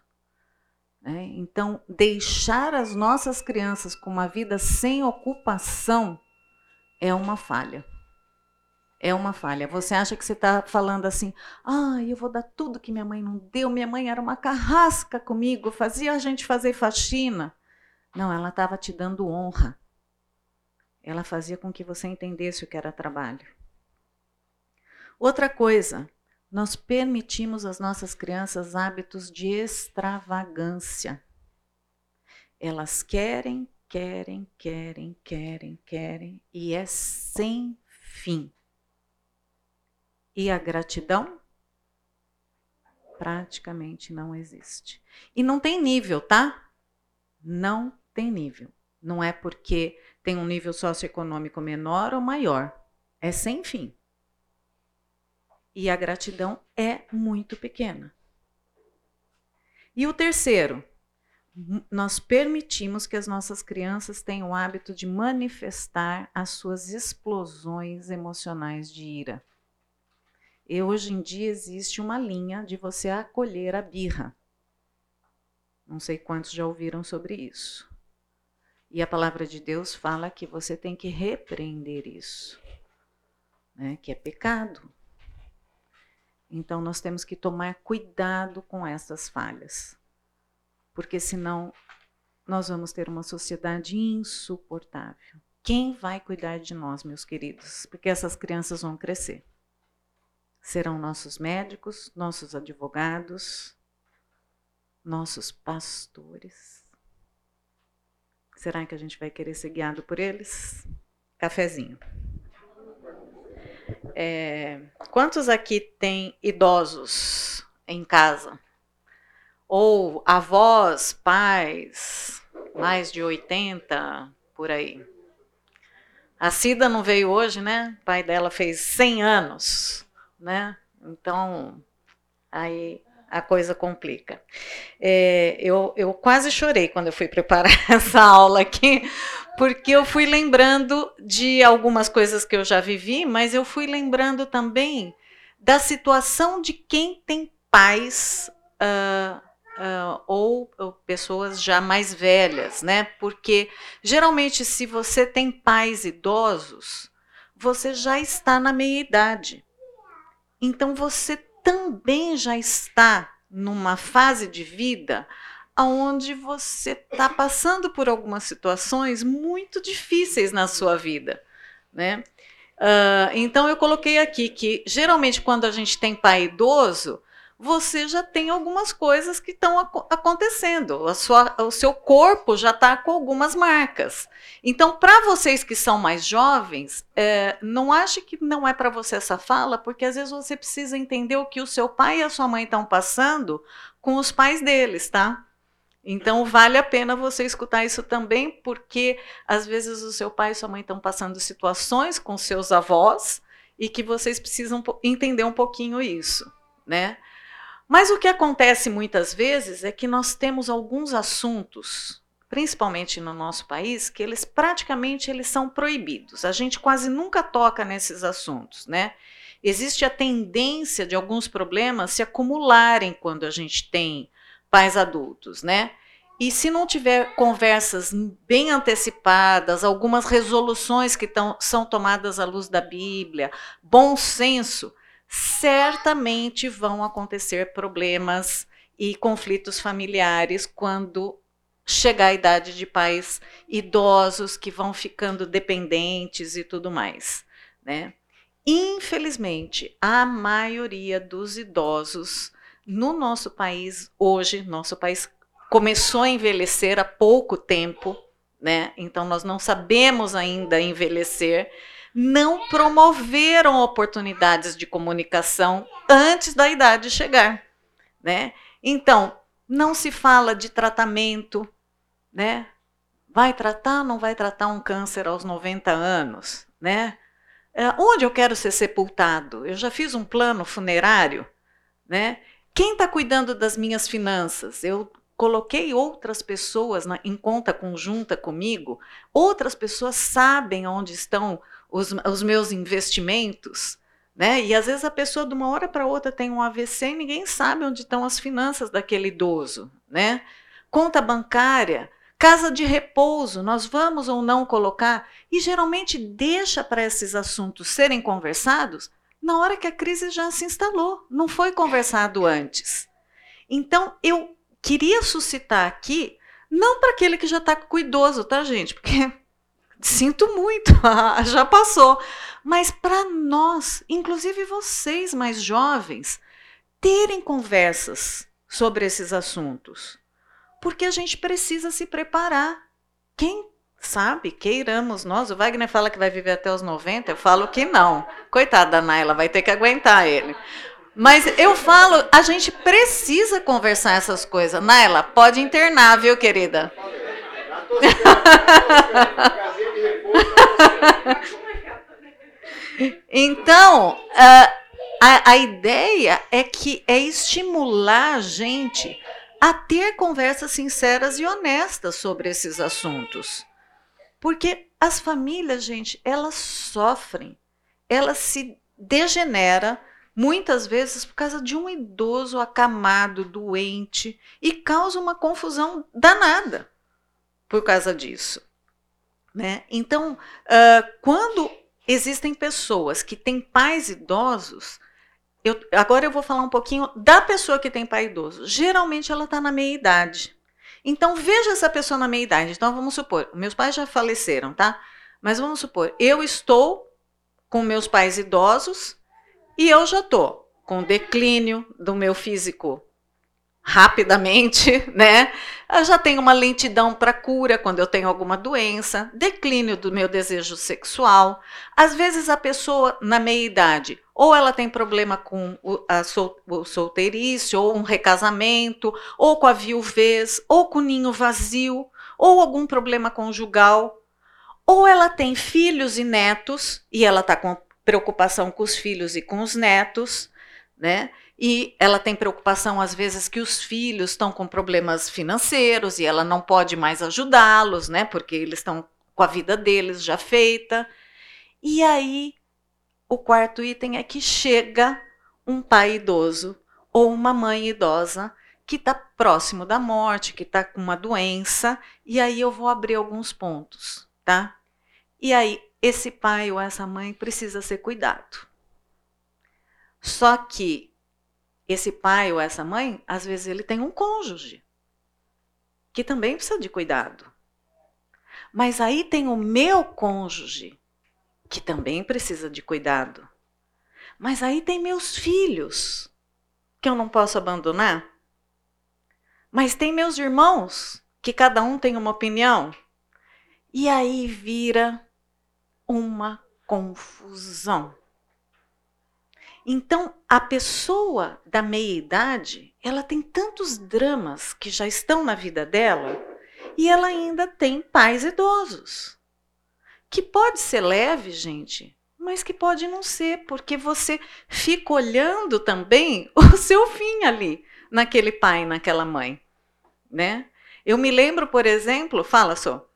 Né? Então, deixar as nossas crianças com uma vida sem ocupação é uma falha. É uma falha. Você acha que você está falando assim, ah, eu vou dar tudo que minha mãe não deu, minha mãe era uma carrasca comigo, fazia a gente fazer faxina. Não, ela estava te dando honra. Ela fazia com que você entendesse o que era trabalho. Outra coisa, nós permitimos às nossas crianças hábitos de extravagância. Elas querem, querem, querem, querem, querem, e é sem fim. E a gratidão? Praticamente não existe. E não tem nível, tá? Não tem nível. Não é porque tem um nível socioeconômico menor ou maior. É sem fim. E a gratidão é muito pequena. E o terceiro, nós permitimos que as nossas crianças tenham o hábito de manifestar as suas explosões emocionais de ira. E hoje em dia existe uma linha de você acolher a birra. Não sei quantos já ouviram sobre isso. E a palavra de Deus fala que você tem que repreender isso, né? que é pecado. Então nós temos que tomar cuidado com essas falhas, porque senão nós vamos ter uma sociedade insuportável. Quem vai cuidar de nós, meus queridos? Porque essas crianças vão crescer. Serão nossos médicos, nossos advogados, nossos pastores. Será que a gente vai querer ser guiado por eles? Cafezinho. É, quantos aqui têm idosos em casa? Ou avós, pais, mais de 80, por aí? A Cida não veio hoje, né? O pai dela fez 100 anos, né? Então, aí a coisa complica. É, eu, eu quase chorei quando eu fui preparar [laughs] essa aula aqui, porque eu fui lembrando de algumas coisas que eu já vivi, mas eu fui lembrando também da situação de quem tem pais uh, uh, ou, ou, pessoas já mais velhas, né? Porque geralmente, se você tem pais idosos, você já está na meia idade. Então você também já está numa fase de vida onde você está passando por algumas situações muito difíceis na sua vida, né? Uh, então eu coloquei aqui que geralmente quando a gente tem pai idoso, você já tem algumas coisas que estão ac acontecendo. Sua, o seu corpo já está com algumas marcas. Então, para vocês que são mais jovens, é, não ache que não é para você essa fala, porque às vezes você precisa entender o que o seu pai e a sua mãe estão passando com os pais deles, tá? Então vale a pena você escutar isso também, porque às vezes o seu pai e sua mãe estão passando situações com seus avós e que vocês precisam entender um pouquinho isso, né? Mas o que acontece muitas vezes é que nós temos alguns assuntos, principalmente no nosso país, que eles praticamente eles são proibidos. A gente quase nunca toca nesses assuntos, né? Existe a tendência de alguns problemas se acumularem quando a gente tem pais adultos, né? E se não tiver conversas bem antecipadas, algumas resoluções que tão, são tomadas à luz da Bíblia, bom senso, certamente vão acontecer problemas e conflitos familiares quando chegar a idade de pais idosos que vão ficando dependentes e tudo mais, né? Infelizmente, a maioria dos idosos no nosso país hoje, nosso país começou a envelhecer há pouco tempo, né? Então nós não sabemos ainda envelhecer, não promoveram oportunidades de comunicação antes da idade chegar, né? Então, não se fala de tratamento, né? Vai tratar, não vai tratar um câncer aos 90 anos, né? É, onde eu quero ser sepultado? Eu já fiz um plano funerário, né? Quem está cuidando das minhas finanças? Eu coloquei outras pessoas na, em conta conjunta comigo, outras pessoas sabem onde estão os, os meus investimentos, né? E às vezes a pessoa de uma hora para outra tem um AVC e ninguém sabe onde estão as finanças daquele idoso, né? Conta bancária, casa de repouso, nós vamos ou não colocar e geralmente deixa para esses assuntos serem conversados na hora que a crise já se instalou, não foi conversado antes. Então, eu queria suscitar aqui, não para aquele que já está com o idoso, tá, gente? Porque sinto muito, [laughs] já passou. Mas para nós, inclusive vocês mais jovens, terem conversas sobre esses assuntos. Porque a gente precisa se preparar. Quem sabe, queiramos nós. O Wagner fala que vai viver até os 90, eu falo que não. Coitada da Naila, vai ter que aguentar ele. Mas eu falo, a gente precisa conversar essas coisas. Naila, pode internar, viu, querida? [laughs] [laughs] Então, a, a ideia é que é estimular a gente a ter conversas sinceras e honestas sobre esses assuntos. Porque as famílias, gente, elas sofrem, elas se degeneram muitas vezes por causa de um idoso acamado, doente, e causa uma confusão danada por causa disso. Né? Então, uh, quando existem pessoas que têm pais idosos, eu, agora eu vou falar um pouquinho da pessoa que tem pai idoso. Geralmente ela está na meia idade. Então veja essa pessoa na meia idade. Então vamos supor, meus pais já faleceram, tá? Mas vamos supor, eu estou com meus pais idosos e eu já estou com declínio do meu físico rapidamente, [laughs] né? Eu já tenho uma lentidão para cura quando eu tenho alguma doença, declínio do meu desejo sexual. Às vezes a pessoa na meia idade, ou ela tem problema com o, sol, o ou um recasamento, ou com a viuvez, ou com o ninho vazio, ou algum problema conjugal, ou ela tem filhos e netos e ela está com preocupação com os filhos e com os netos, né? E ela tem preocupação, às vezes, que os filhos estão com problemas financeiros e ela não pode mais ajudá-los, né? Porque eles estão com a vida deles já feita. E aí, o quarto item é que chega um pai idoso ou uma mãe idosa que está próximo da morte, que está com uma doença, e aí eu vou abrir alguns pontos, tá? E aí, esse pai ou essa mãe precisa ser cuidado. Só que esse pai ou essa mãe, às vezes ele tem um cônjuge que também precisa de cuidado. Mas aí tem o meu cônjuge que também precisa de cuidado. Mas aí tem meus filhos que eu não posso abandonar. Mas tem meus irmãos que cada um tem uma opinião. E aí vira uma confusão. Então, a pessoa da meia-idade, ela tem tantos dramas que já estão na vida dela e ela ainda tem pais idosos. Que pode ser leve, gente, mas que pode não ser, porque você fica olhando também [laughs] o seu fim ali, naquele pai, naquela mãe, né? Eu me lembro, por exemplo, fala só.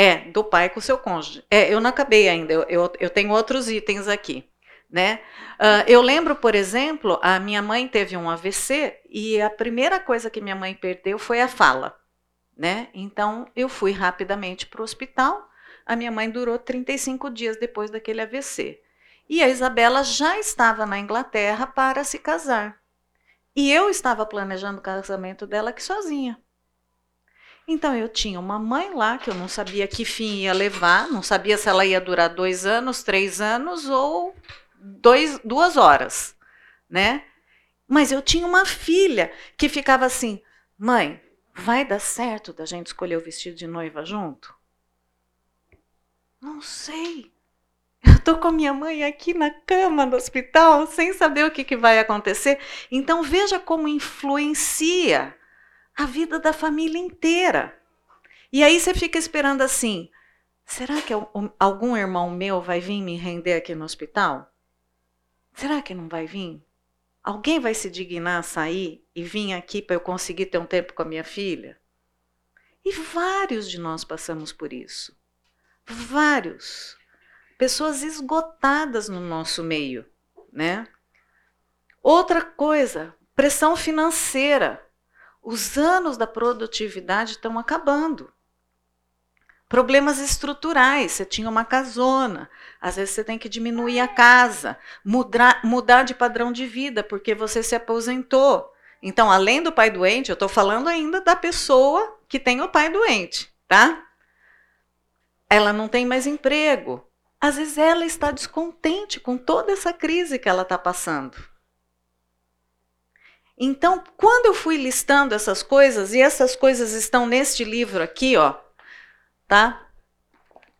É, do pai com o seu cônjuge. É, eu não acabei ainda, eu, eu, eu tenho outros itens aqui. Né? Uh, eu lembro, por exemplo, a minha mãe teve um AVC e a primeira coisa que minha mãe perdeu foi a fala. Né? Então eu fui rapidamente para o hospital. A minha mãe durou 35 dias depois daquele AVC. E a Isabela já estava na Inglaterra para se casar. E eu estava planejando o casamento dela aqui sozinha. Então eu tinha uma mãe lá que eu não sabia que fim ia levar, não sabia se ela ia durar dois anos, três anos ou dois, duas horas, né? Mas eu tinha uma filha que ficava assim, mãe, vai dar certo da gente escolher o vestido de noiva junto? Não sei. Eu tô com a minha mãe aqui na cama no hospital, sem saber o que, que vai acontecer. Então veja como influencia a vida da família inteira. E aí você fica esperando assim: será que algum irmão meu vai vir me render aqui no hospital? Será que não vai vir? Alguém vai se dignar a sair e vir aqui para eu conseguir ter um tempo com a minha filha? E vários de nós passamos por isso. Vários. Pessoas esgotadas no nosso meio, né? Outra coisa, pressão financeira. Os anos da produtividade estão acabando. Problemas estruturais, você tinha uma casona, às vezes você tem que diminuir a casa, mudar, mudar de padrão de vida, porque você se aposentou. Então, além do pai doente, eu estou falando ainda da pessoa que tem o pai doente, tá? Ela não tem mais emprego. Às vezes ela está descontente com toda essa crise que ela está passando. Então, quando eu fui listando essas coisas, e essas coisas estão neste livro aqui, ó, tá?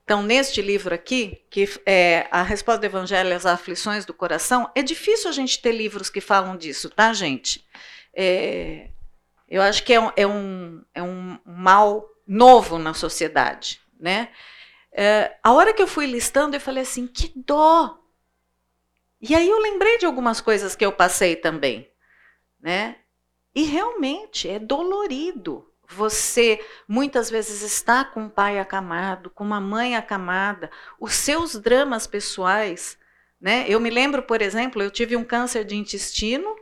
Então, neste livro aqui, que é a resposta do Evangelho às aflições do coração, é difícil a gente ter livros que falam disso, tá, gente? É, eu acho que é um, é, um, é um mal novo na sociedade, né? É, a hora que eu fui listando, eu falei assim, que dó! E aí eu lembrei de algumas coisas que eu passei também né? E realmente é dolorido. Você muitas vezes está com um pai acamado, com uma mãe acamada, os seus dramas pessoais, né? Eu me lembro, por exemplo, eu tive um câncer de intestino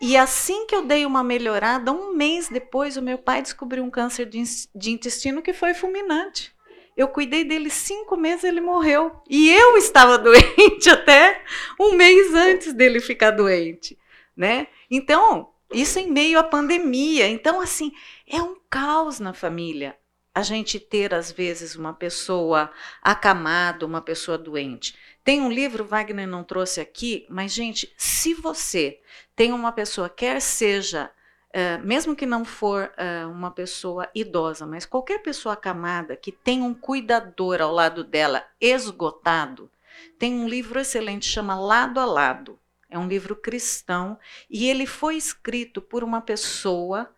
e assim que eu dei uma melhorada, um mês depois, o meu pai descobriu um câncer de, de intestino que foi fulminante. Eu cuidei dele cinco meses, ele morreu. E eu estava [laughs] doente até um mês antes dele ficar doente, né? Então, isso em meio à pandemia. Então, assim, é um caos na família a gente ter, às vezes, uma pessoa acamada, uma pessoa doente. Tem um livro, Wagner não trouxe aqui, mas, gente, se você tem uma pessoa, quer seja, uh, mesmo que não for uh, uma pessoa idosa, mas qualquer pessoa acamada que tem um cuidador ao lado dela esgotado, tem um livro excelente, chama Lado a Lado. É um livro cristão e ele foi escrito por uma pessoa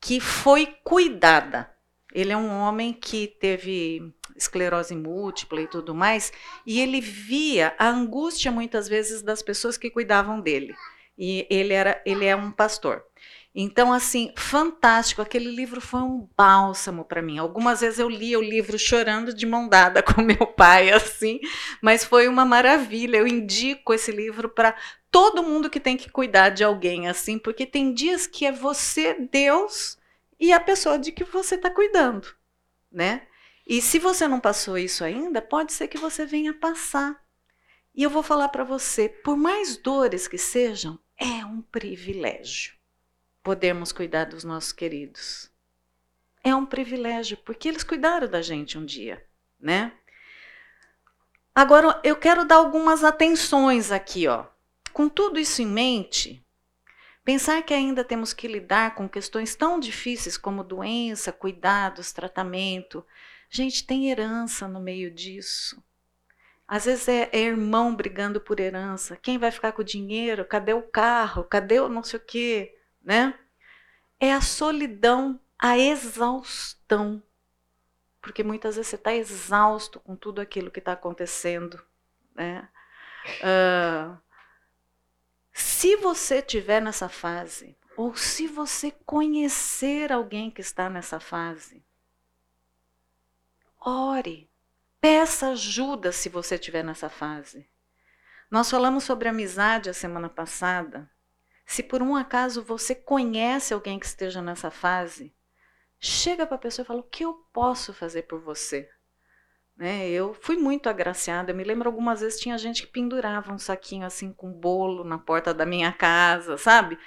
que foi cuidada. Ele é um homem que teve esclerose múltipla e tudo mais, e ele via a angústia muitas vezes das pessoas que cuidavam dele. E ele era, ele é um pastor. Então, assim, fantástico. Aquele livro foi um bálsamo para mim. Algumas vezes eu li o livro chorando de mão dada [laughs] com meu pai, assim, mas foi uma maravilha. Eu indico esse livro para todo mundo que tem que cuidar de alguém, assim, porque tem dias que é você, Deus, e a pessoa de que você está cuidando, né? E se você não passou isso ainda, pode ser que você venha passar. E eu vou falar para você, por mais dores que sejam, é um privilégio podermos cuidar dos nossos queridos. É um privilégio, porque eles cuidaram da gente um dia, né? Agora, eu quero dar algumas atenções aqui, ó. Com tudo isso em mente, Pensar que ainda temos que lidar com questões tão difíceis como doença, cuidados, tratamento. Gente, tem herança no meio disso. Às vezes é, é, irmão brigando por herança. Quem vai ficar com o dinheiro? Cadê o carro? Cadê o não sei o quê? Né? É a solidão, a exaustão. Porque muitas vezes você está exausto com tudo aquilo que está acontecendo. Né? Uh, se você estiver nessa fase, ou se você conhecer alguém que está nessa fase, ore Peça ajuda se você estiver nessa fase. Nós falamos sobre amizade a semana passada. Se por um acaso você conhece alguém que esteja nessa fase, chega para a pessoa e fala: O que eu posso fazer por você? Né? Eu fui muito agraciada. Eu me lembro algumas vezes tinha gente que pendurava um saquinho assim com bolo na porta da minha casa, sabe?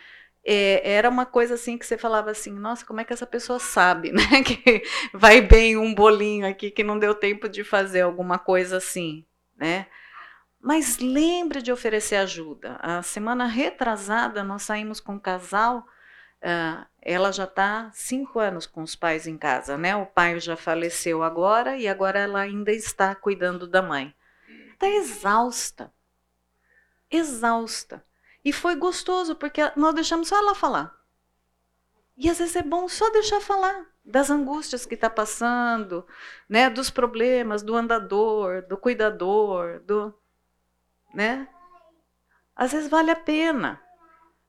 é, era uma coisa assim que você falava assim, nossa, como é que essa pessoa sabe, [laughs] né? Que vai bem um bolinho aqui que não deu tempo de fazer alguma coisa assim, né? Mas lembre de oferecer ajuda. A semana retrasada nós saímos com um casal. Uh, ela já está cinco anos com os pais em casa, né? O pai já faleceu agora e agora ela ainda está cuidando da mãe. Está exausta, exausta. E foi gostoso, porque nós deixamos só ela falar. E às vezes é bom só deixar falar das angústias que está passando, né, dos problemas, do andador, do cuidador, do, né? Às vezes vale a pena.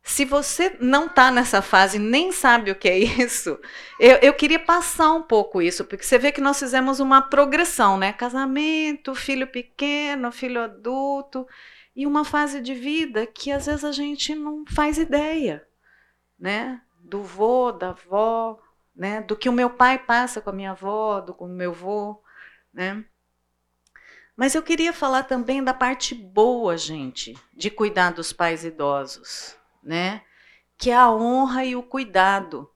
Se você não está nessa fase, nem sabe o que é isso, eu, eu, queria passar um pouco isso, porque você vê que nós fizemos uma progressão, né? Casamento, filho pequeno, filho adulto e uma fase de vida que às vezes a gente não faz ideia, né? Do vô, da avó, né? Do que o meu pai passa com a minha avó, do com o meu vô, né? Mas eu queria falar também da parte boa, gente, de cuidar dos pais idosos, né? Que é a honra e o cuidado.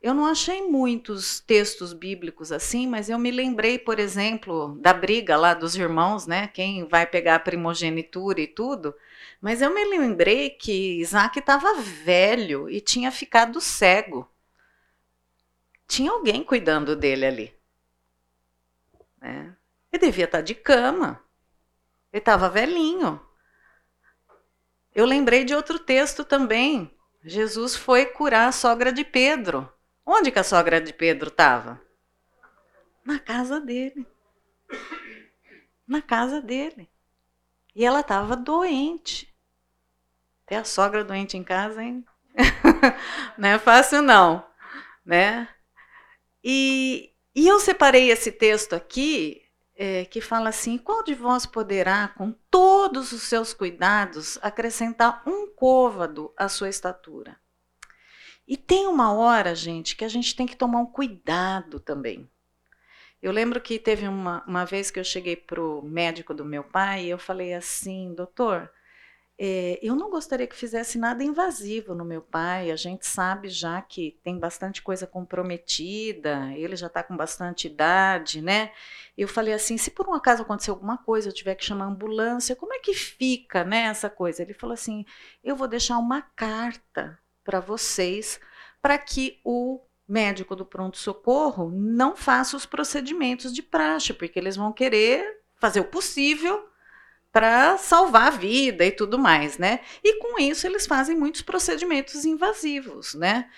Eu não achei muitos textos bíblicos assim, mas eu me lembrei, por exemplo, da briga lá dos irmãos, né? Quem vai pegar a primogenitura e tudo. Mas eu me lembrei que Isaac estava velho e tinha ficado cego. Tinha alguém cuidando dele ali. Né? Ele devia estar tá de cama. Ele estava velhinho. Eu lembrei de outro texto também. Jesus foi curar a sogra de Pedro. Onde que a sogra de Pedro estava? Na casa dele. Na casa dele. E ela estava doente. Ter a sogra doente em casa, hein? [laughs] não é fácil, não. Né? E, e eu separei esse texto aqui, é, que fala assim: qual de vós poderá, com todos os seus cuidados, acrescentar um côvado à sua estatura? E tem uma hora, gente, que a gente tem que tomar um cuidado também. Eu lembro que teve uma, uma vez que eu cheguei para o médico do meu pai e eu falei assim, doutor, é, eu não gostaria que fizesse nada invasivo no meu pai. A gente sabe já que tem bastante coisa comprometida, ele já está com bastante idade, né? Eu falei assim: se por um acaso acontecer alguma coisa, eu tiver que chamar ambulância, como é que fica, né? Essa coisa? Ele falou assim: eu vou deixar uma carta para vocês, para que o médico do pronto-socorro não faça os procedimentos de praxe, porque eles vão querer fazer o possível para salvar a vida e tudo mais, né? E com isso eles fazem muitos procedimentos invasivos, né?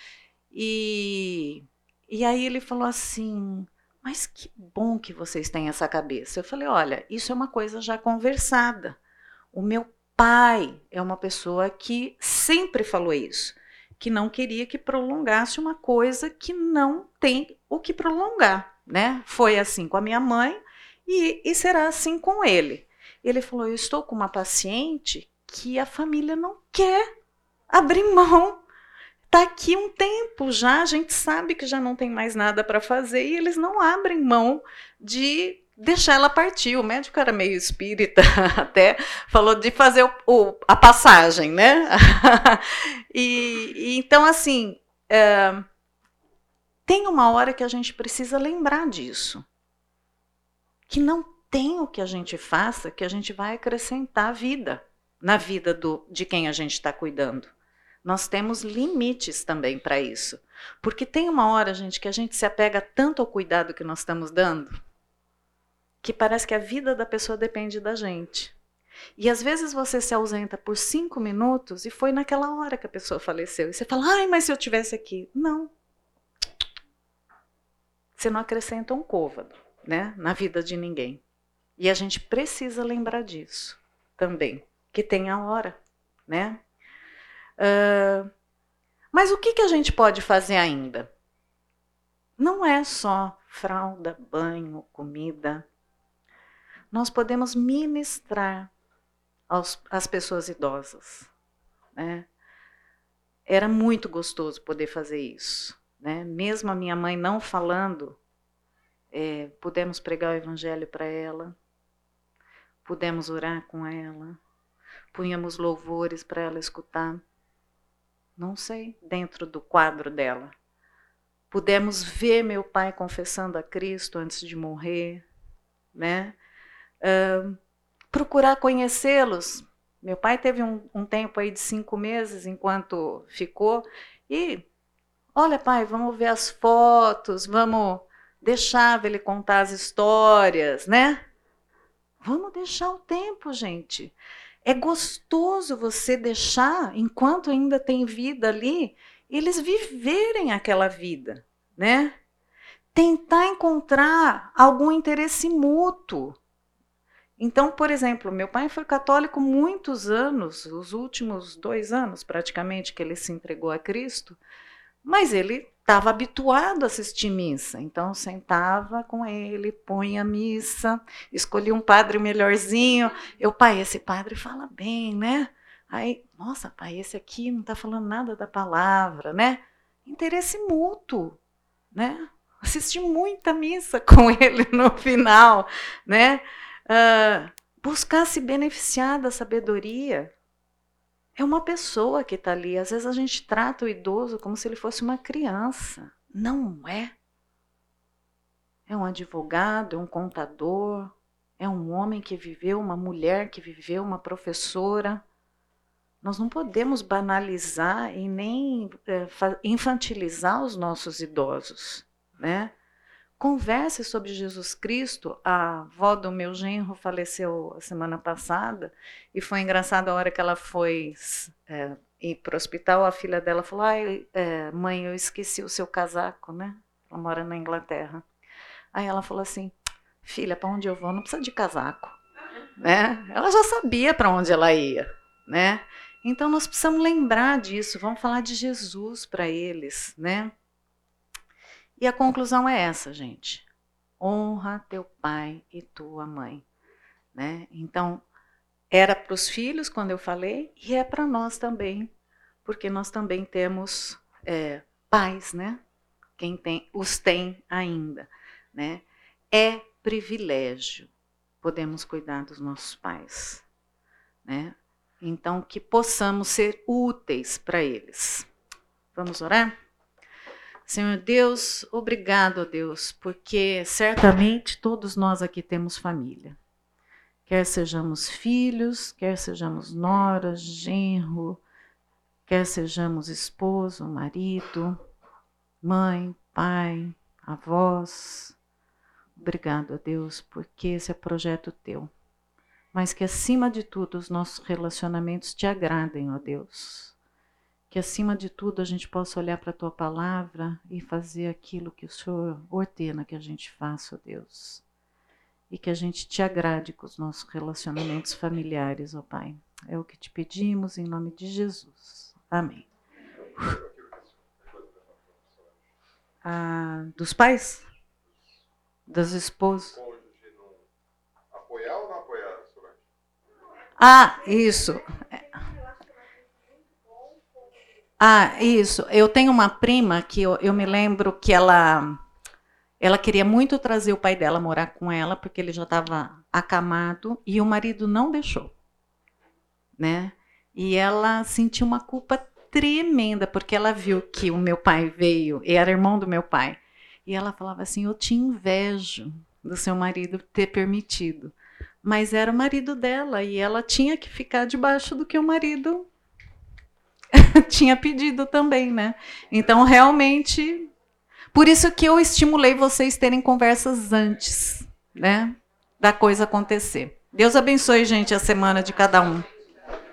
E, e aí ele falou assim: Mas que bom que vocês têm essa cabeça. Eu falei: Olha, isso é uma coisa já conversada. O meu pai é uma pessoa que sempre falou isso que não queria que prolongasse uma coisa que não tem o que prolongar, né? Foi assim com a minha mãe e, e será assim com ele. Ele falou: Eu estou com uma paciente que a família não quer abrir mão. Está aqui um tempo já, a gente sabe que já não tem mais nada para fazer e eles não abrem mão de deixar ela partir. O médico era meio espírita, [laughs] até falou de fazer o, o, a passagem, né? [laughs] e, e, então, assim, é, tem uma hora que a gente precisa lembrar disso. Que não tem o que a gente faça que a gente vai acrescentar vida na vida do, de quem a gente está cuidando. Nós temos limites também para isso. Porque tem uma hora, gente, que a gente se apega tanto ao cuidado que nós estamos dando, que parece que a vida da pessoa depende da gente. E às vezes você se ausenta por cinco minutos e foi naquela hora que a pessoa faleceu. E você fala, ai, mas se eu tivesse aqui. Não. Você não acrescenta um côvado né, na vida de ninguém. E a gente precisa lembrar disso também, que tem a hora, né? Uh, mas o que, que a gente pode fazer ainda? Não é só fralda, banho, comida. Nós podemos ministrar aos, às pessoas idosas. Né? Era muito gostoso poder fazer isso. Né? Mesmo a minha mãe não falando, é, pudemos pregar o evangelho para ela, pudemos orar com ela, punhamos louvores para ela escutar. Não sei, dentro do quadro dela. Pudemos ver meu pai confessando a Cristo antes de morrer, né? Uh, procurar conhecê-los. Meu pai teve um, um tempo aí de cinco meses enquanto ficou e, olha pai, vamos ver as fotos, vamos deixava ele contar as histórias, né? Vamos deixar o tempo, gente. É gostoso você deixar, enquanto ainda tem vida ali, eles viverem aquela vida, né? Tentar encontrar algum interesse mútuo. Então, por exemplo, meu pai foi católico muitos anos, os últimos dois anos praticamente que ele se entregou a Cristo, mas ele estava habituado a assistir missa, então sentava com ele, punha a missa, escolhia um padre melhorzinho. Eu, pai, esse padre fala bem, né? Aí, nossa, pai, esse aqui não está falando nada da palavra, né? Interesse mútuo, né? Assisti muita missa [laughs] com ele no final, né? Uh, buscar se beneficiar da sabedoria, é uma pessoa que está ali. Às vezes a gente trata o idoso como se ele fosse uma criança. Não é. É um advogado, é um contador, é um homem que viveu, uma mulher que viveu, uma professora. Nós não podemos banalizar e nem é, infantilizar os nossos idosos, né? Converse sobre Jesus Cristo. A avó do meu genro faleceu a semana passada e foi engraçado a hora que ela foi é, ir para o hospital. A filha dela falou: Ai, é, mãe, eu esqueci o seu casaco, né? Ela mora na Inglaterra. Aí ela falou assim: Filha, para onde eu vou? Não precisa de casaco, né? Ela já sabia para onde ela ia, né? Então nós precisamos lembrar disso. Vamos falar de Jesus para eles, né? E a conclusão é essa, gente. Honra teu pai e tua mãe. Né? Então, era para os filhos, quando eu falei, e é para nós também, porque nós também temos é, pais, né? Quem tem, os tem ainda. Né? É privilégio podemos cuidar dos nossos pais. Né? Então, que possamos ser úteis para eles. Vamos orar? Senhor Deus, obrigado, Deus, porque certamente todos nós aqui temos família. Quer sejamos filhos, quer sejamos noras, genro, quer sejamos esposo, marido, mãe, pai, avós. Obrigado a Deus, porque esse é projeto teu. Mas que acima de tudo os nossos relacionamentos te agradem, ó Deus que acima de tudo a gente possa olhar para a tua palavra e fazer aquilo que o Senhor ordena que a gente faça, ó Deus. E que a gente te agrade com os nossos relacionamentos familiares, ó Pai. É o que te pedimos em nome de Jesus. Amém. Ah, dos pais? Das esposas? Apoiar ou não apoiar, Ah, isso. Ah, isso. Eu tenho uma prima que eu, eu me lembro que ela ela queria muito trazer o pai dela morar com ela porque ele já estava acamado e o marido não deixou, né? E ela sentiu uma culpa tremenda porque ela viu que o meu pai veio e era irmão do meu pai e ela falava assim: eu te invejo do seu marido ter permitido, mas era o marido dela e ela tinha que ficar debaixo do que o marido [laughs] tinha pedido também, né? Então, realmente, por isso que eu estimulei vocês terem conversas antes, né? Da coisa acontecer. Deus abençoe, gente, a semana de cada um.